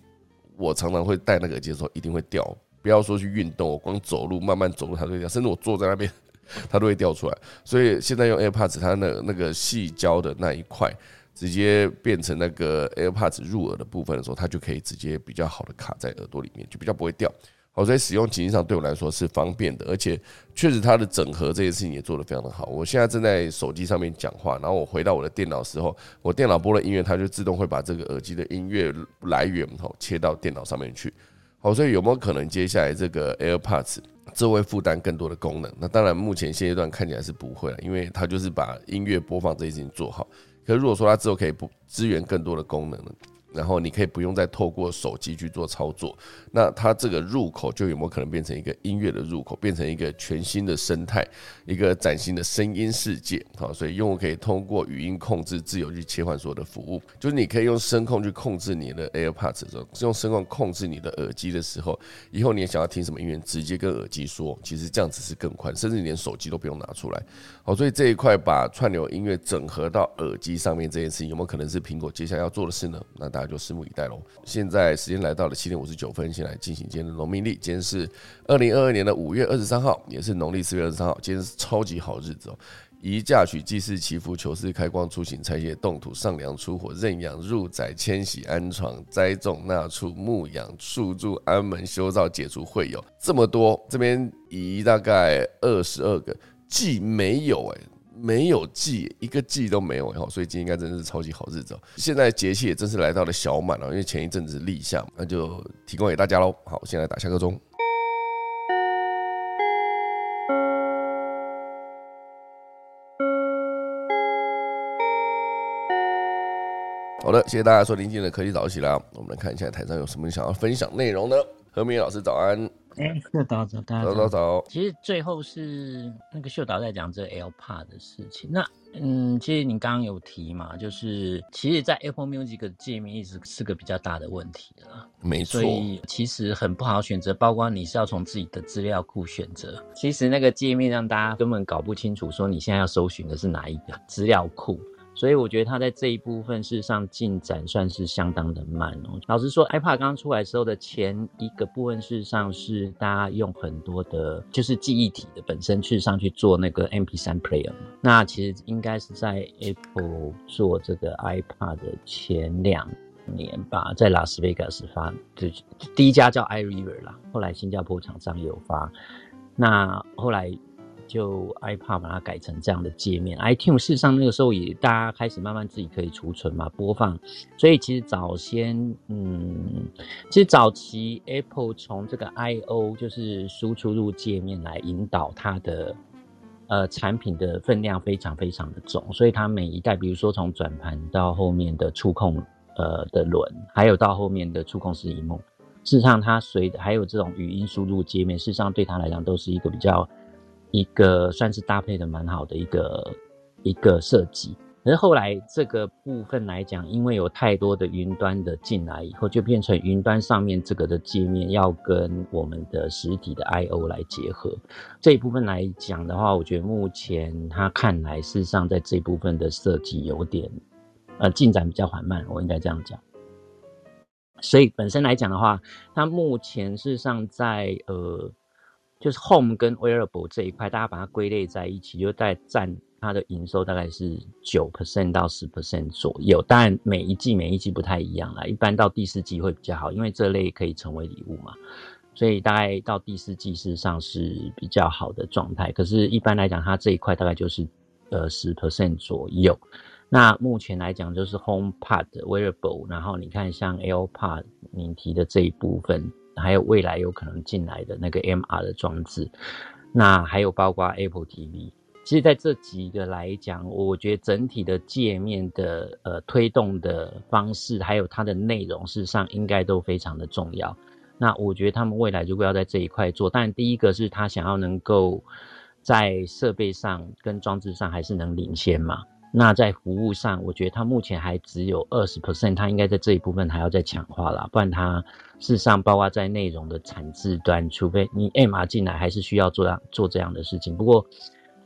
我常常会戴那个耳机的时候一定会掉。不要说去运动，我光走路慢慢走路它都会掉，甚至我坐在那边 它都会掉出来。所以现在用 AirPods，它那那个细胶的那一块。直接变成那个 AirPods 入耳的部分的时候，它就可以直接比较好的卡在耳朵里面，就比较不会掉。好，所以使用情境上对我来说是方便的，而且确实它的整合这件事情也做得非常的好。我现在正在手机上面讲话，然后我回到我的电脑时候，我电脑播了音乐，它就自动会把这个耳机的音乐来源吼切到电脑上面去。好，所以有没有可能接下来这个 AirPods 这会负担更多的功能？那当然，目前现阶段看起来是不会了，因为它就是把音乐播放这件事情做好。可如果说它之后可以不支援更多的功能呢？然后你可以不用再透过手机去做操作，那它这个入口就有没有可能变成一个音乐的入口，变成一个全新的生态，一个崭新的声音世界？好，所以用户可以通过语音控制自由去切换所有的服务，就是你可以用声控去控制你的 AirPods，用声控控制你的耳机的时候，以后你想要听什么音乐，直接跟耳机说，其实这样子是更快，甚至连手机都不用拿出来。好，所以这一块把串流音乐整合到耳机上面这件事情，有没有可能是苹果接下来要做的事呢？那大家就拭目以待喽。现在时间来到了七点五十九分，先来进行今天的农民历。今天是二零二二年的五月二十三号，也是农历四月二十三号。今天是超级好日子哦！宜嫁娶、祭祀、祈福、求事、开光、出行、拆卸、动土、上梁、出火、认养、入宅、迁徙、安床、栽种、纳畜、牧养、宿住、安门、修造、解除会有这么多。这边宜大概二十二个。既没有哎，没有季，一个季都没有哎，所以今天应该真的是超级好日子。现在节气也正式来到了小满了，因为前一阵子立夏，那就提供给大家喽。好，现在打下个钟。好的，谢谢大家收听今天的科技早起啦。我们来看一下台上有什么想要分享内容呢？何明老师早安。哎，秀导走，大家早早早。其实最后是那个秀导在讲这 AirPod 的事情。那嗯，其实你刚刚有提嘛，就是其实，在 Apple Music 的界面一直是个比较大的问题了。没错。所以其实很不好选择，包括你是要从自己的资料库选择，其实那个界面让大家根本搞不清楚，说你现在要搜寻的是哪一个资料库。所以我觉得它在这一部分事实上进展算是相当的慢哦。老实说，iPad 刚出来时候的前一个部分事实上是大家用很多的，就是记忆体的本身去上去做那个 MP3 player 嘛。那其实应该是在 Apple 做这个 iPad 的前两年吧，在拉斯维加斯发，就第一家叫 iRiver 啦，后来新加坡厂商有发，那后来。就 iPad 把它改成这样的界面。iTunes 事实上那个时候也大家开始慢慢自己可以储存嘛，播放。所以其实早先，嗯，其实早期 Apple 从这个 I/O 就是输出入界面来引导它的呃产品的分量非常非常的重，所以它每一代，比如说从转盘到后面的触控呃的轮，还有到后面的触控式荧幕。事实上，它随还有这种语音输入界面，事实上对它来讲都是一个比较一个算是搭配的蛮好的一个一个设计。可是后来这个部分来讲，因为有太多的云端的进来以后，就变成云端上面这个的界面要跟我们的实体的 I/O 来结合。这一部分来讲的话，我觉得目前它看来，事实上在这部分的设计有点呃进展比较缓慢，我应该这样讲。所以本身来讲的话，它目前事实上在呃，就是 home 跟 wearable 这一块，大家把它归类在一起，就在占它的营收大概是九 percent 到十 percent 左右。当然每一季每一季不太一样啦，一般到第四季会比较好，因为这类可以成为礼物嘛。所以大概到第四季事实上是比较好的状态。可是，一般来讲，它这一块大概就是呃十 percent 左右。那目前来讲，就是 HomePod Wearable，然后你看像 AirPod 你提的这一部分，还有未来有可能进来的那个 MR 的装置，那还有包括 Apple TV，其实在这几个来讲，我觉得整体的界面的呃推动的方式，还有它的内容，事实上应该都非常的重要。那我觉得他们未来如果要在这一块做，但第一个是他想要能够在设备上跟装置上还是能领先嘛。那在服务上，我觉得它目前还只有二十 percent，它应该在这一部分还要再强化啦，不然它事实上包括在内容的产制端，除非你 MR 进来，还是需要做做这样的事情。不过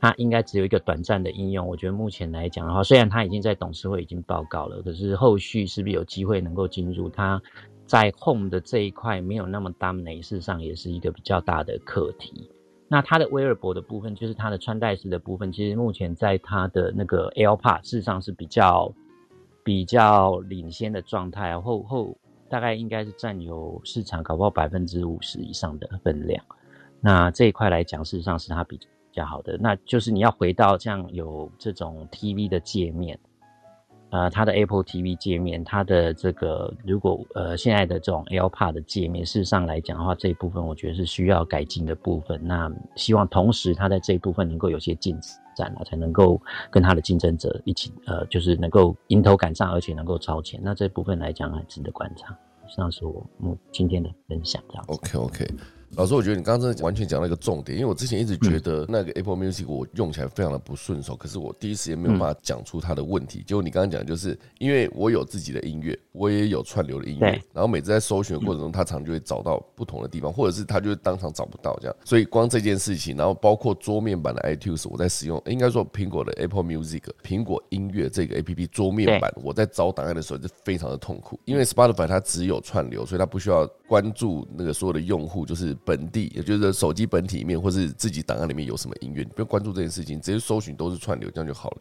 它应该只有一个短暂的应用，我觉得目前来讲的话，虽然它已经在董事会已经报告了，可是后续是不是有机会能够进入它在 Home 的这一块没有那么 dominate，事实上也是一个比较大的课题。那它的威尔伯的部分，就是它的穿戴式的部分，其实目前在它的那个 AirPod 事实上是比较比较领先的状态，后后大概应该是占有市场搞不好百分之五十以上的分量。那这一块来讲，事实上是它比较好的。那就是你要回到这样有这种 TV 的界面。呃，它的 Apple TV 界面，它的这个如果呃现在的这种 AirPod 的界面，事实上来讲的话，这一部分我觉得是需要改进的部分。那希望同时它在这一部分能够有些进展了，才能够跟它的竞争者一起呃，就是能够迎头赶上，而且能够超前。那这部分来讲还值得观察。以上是我目今天的分享，这样。OK OK。老师，我觉得你刚刚真的完全讲了一个重点，因为我之前一直觉得那个 Apple Music 我用起来非常的不顺手，可是我第一时间没有办法讲出它的问题。结果你刚刚讲，就是因为我有自己的音乐，我也有串流的音乐，然后每次在搜寻的过程中，它常就会找到不同的地方，或者是它就会当场找不到这样。所以光这件事情，然后包括桌面版的 iTunes，我在使用，应该说苹果的 Apple Music 苹果音乐这个 APP 桌面版，我在找档案的时候是非常的痛苦，因为 Spotify 它只有串流，所以它不需要关注那个所有的用户，就是本地，也就是。手机本体里面，或是自己档案里面有什么音乐，你不用关注这件事情，直接搜寻都是串流，这样就好了。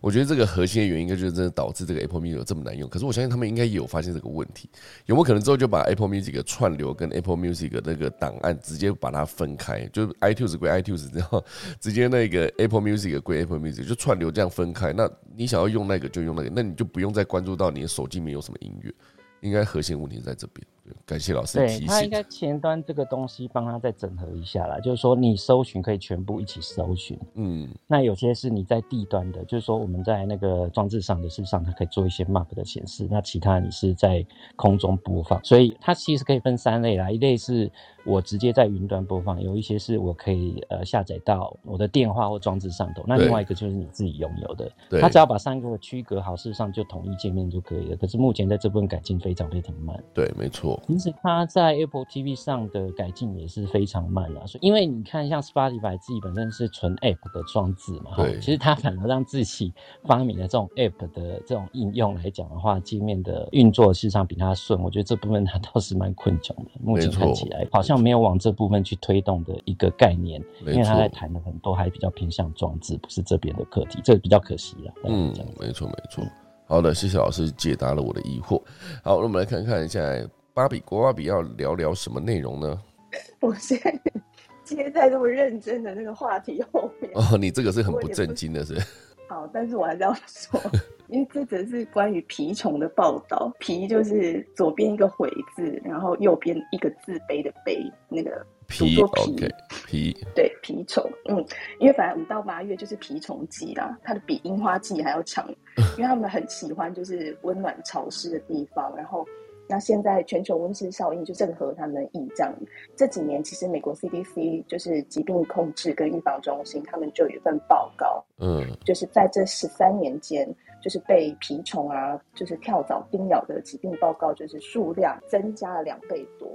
我觉得这个核心的原因，应该就是真的导致这个 Apple Music 这么难用。可是我相信他们应该也有发现这个问题，有没有可能之后就把 Apple Music 的串流跟 Apple Music 那个档案直接把它分开，就是 iTunes 归 iTunes，然后直接那个 Apple Music 归 Apple Music，就串流这样分开。那你想要用那个就用那个，那你就不用再关注到你的手机里面有什么音乐。应该核心问题在这边。感谢老师提醒。他应该前端这个东西帮他再整合一下啦，就是说你搜寻可以全部一起搜寻。嗯，那有些是你在地端的，就是说我们在那个装置上的事实上，它可以做一些 map 的显示。那其他你是在空中播放，所以它其实可以分三类啦。一类是我直接在云端播放，有一些是我可以呃下载到我的电话或装置上头。那另外一个就是你自己拥有的。对。它只要把三个区隔好，事实上就统一界面就可以了。可是目前在这部分改进非常非常慢。对，没错。其实它在 Apple TV 上的改进也是非常慢的，所以因为你看，像 Spotify 自己本身是纯 App 的装置嘛，对，其实它反而让自己发明的这种 App 的这种应用来讲的话，界面的运作事实上比它顺。我觉得这部分它倒是蛮困窘的，目前看起来好像没有往这部分去推动的一个概念，因为他在谈的很多还比较偏向装置，不是这边的课题，这比较可惜了。嗯，没错没错。好的，谢谢老师解答了我的疑惑。好，那我们来看看现在芭比国芭比要聊聊什么内容呢？我现在接在这么认真的那个话题后面。哦，你这个是很不正经的，是？好，但是我还是要说，因为这则是关于蜱虫的报道。蜱就是左边一个悔字，然后右边一个自卑的卑，那个蜱，OK，蜱，对，蜱虫，嗯，因为反正五到八月就是蜱虫季啦，它的比樱花季还要长，因为他们很喜欢就是温暖潮湿的地方，然后。那现在全球温室效应就正合他们意，这样。这几年其实美国 CDC 就是疾病控制跟预防中心，他们就有一份报告，嗯，就是在这十三年间，就是被蜱虫啊，就是跳蚤叮咬的疾病报告，就是数量增加了两倍多。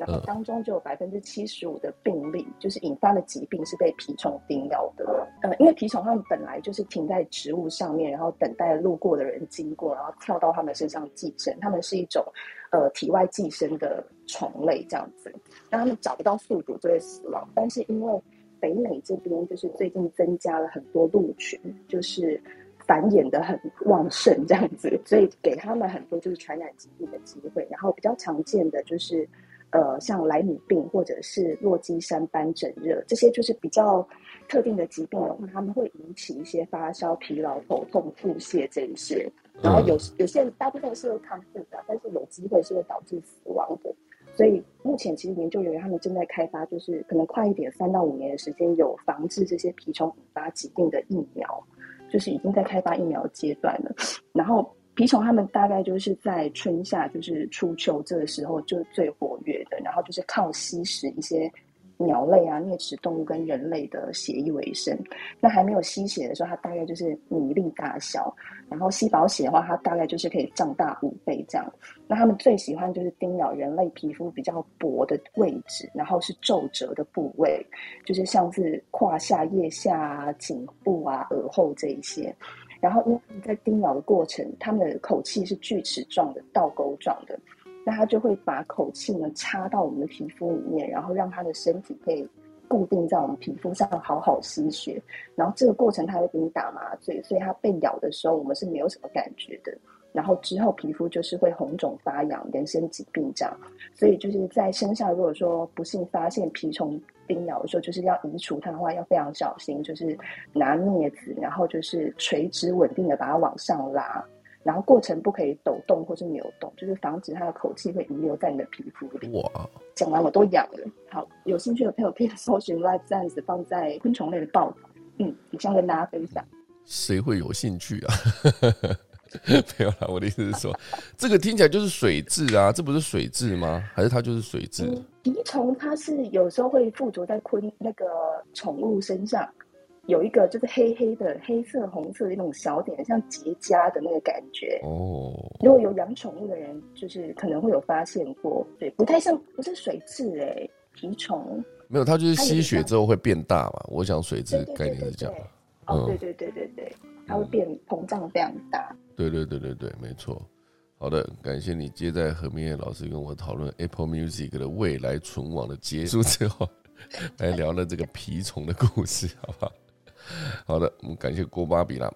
然后当中就有百分之七十五的病例，就是引发的疾病是被蜱虫叮咬的。呃，因为蜱虫它们本来就是停在植物上面，然后等待路过的人经过，然后跳到它们身上寄生。它们是一种呃体外寄生的虫类，这样子，那它们找不到宿主就会死亡。但是因为北美这边就是最近增加了很多鹿群，就是繁衍的很旺盛这样子，所以给他们很多就是传染疾病的机会。然后比较常见的就是。呃，像莱姆病或者是洛基山斑疹热，这些就是比较特定的疾病的话，他们会引起一些发烧、疲劳、头痛、腹泻这一些。然后有有些大部分是会康复的，但是有机会是会导致死亡的。所以目前其实研究人员他们正在开发，就是可能快一点，三到五年的时间有防治这些蜱虫引发疾病的疫苗，就是已经在开发疫苗阶段了。然后。蜱虫它们大概就是在春夏，就是初秋这个时候就最活跃的，然后就是靠吸食一些鸟类啊、啮齿动物跟人类的血液为生。那还没有吸血的时候，它大概就是米粒大小；然后吸饱血的话，它大概就是可以胀大五倍这样。那它们最喜欢就是叮咬人类皮肤比较薄的位置，然后是皱褶的部位，就是像是胯下、腋下啊、颈部啊、耳后这一些。然后，因为在叮咬的过程，它们的口气是锯齿状的、倒钩状的，那它就会把口气呢插到我们的皮肤里面，然后让它的身体可以固定在我们皮肤上，好好吸血。然后这个过程它会给你打麻醉，所以它被咬的时候，我们是没有什么感觉的。然后之后皮肤就是会红肿发痒，人生疾病这样。所以就是在身上，如果说不幸发现蜱虫叮咬的时候，就是要移除它的话，要非常小心，就是拿镊子，然后就是垂直稳定的把它往上拉，然后过程不可以抖动或是扭动，就是防止它的口气会遗留在你的皮肤里。哇！讲完我都痒了。好，有兴趣的朋友可以搜寻 Life Science 放在昆虫类的报道。嗯，以上跟大家分享。谁会有兴趣啊？没有啦，我的意思是说，这个听起来就是水蛭啊，这不是水蛭吗？还是它就是水蛭？蜱虫它是有时候会附着在昆那个宠物身上，有一个就是黑黑的、黑色、红色的那种小点，像结痂的那个感觉。哦，如果有养宠物的人，就是可能会有发现过，对，不太像，不是水蛭哎，蜱虫没有，它就是吸血之后会变大嘛。我想水蛭概念是这样。哦，对对对对对，它会变膨胀非常大。对对对对对，没错。好的，感谢你接在何明业老师跟我讨论 Apple Music 的未来存亡的结束之后，来聊了这个蜱虫的故事，好不好？好的，我们感谢郭芭比啦。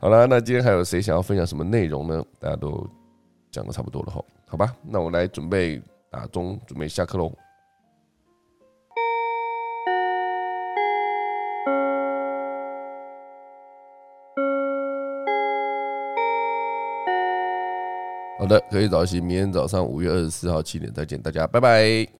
好了，那今天还有谁想要分享什么内容呢？大家都讲的差不多了哈，好吧？那我来准备打钟，准备下课喽。好的，可以早起。明天早上五月二十四号七点再见，大家拜拜。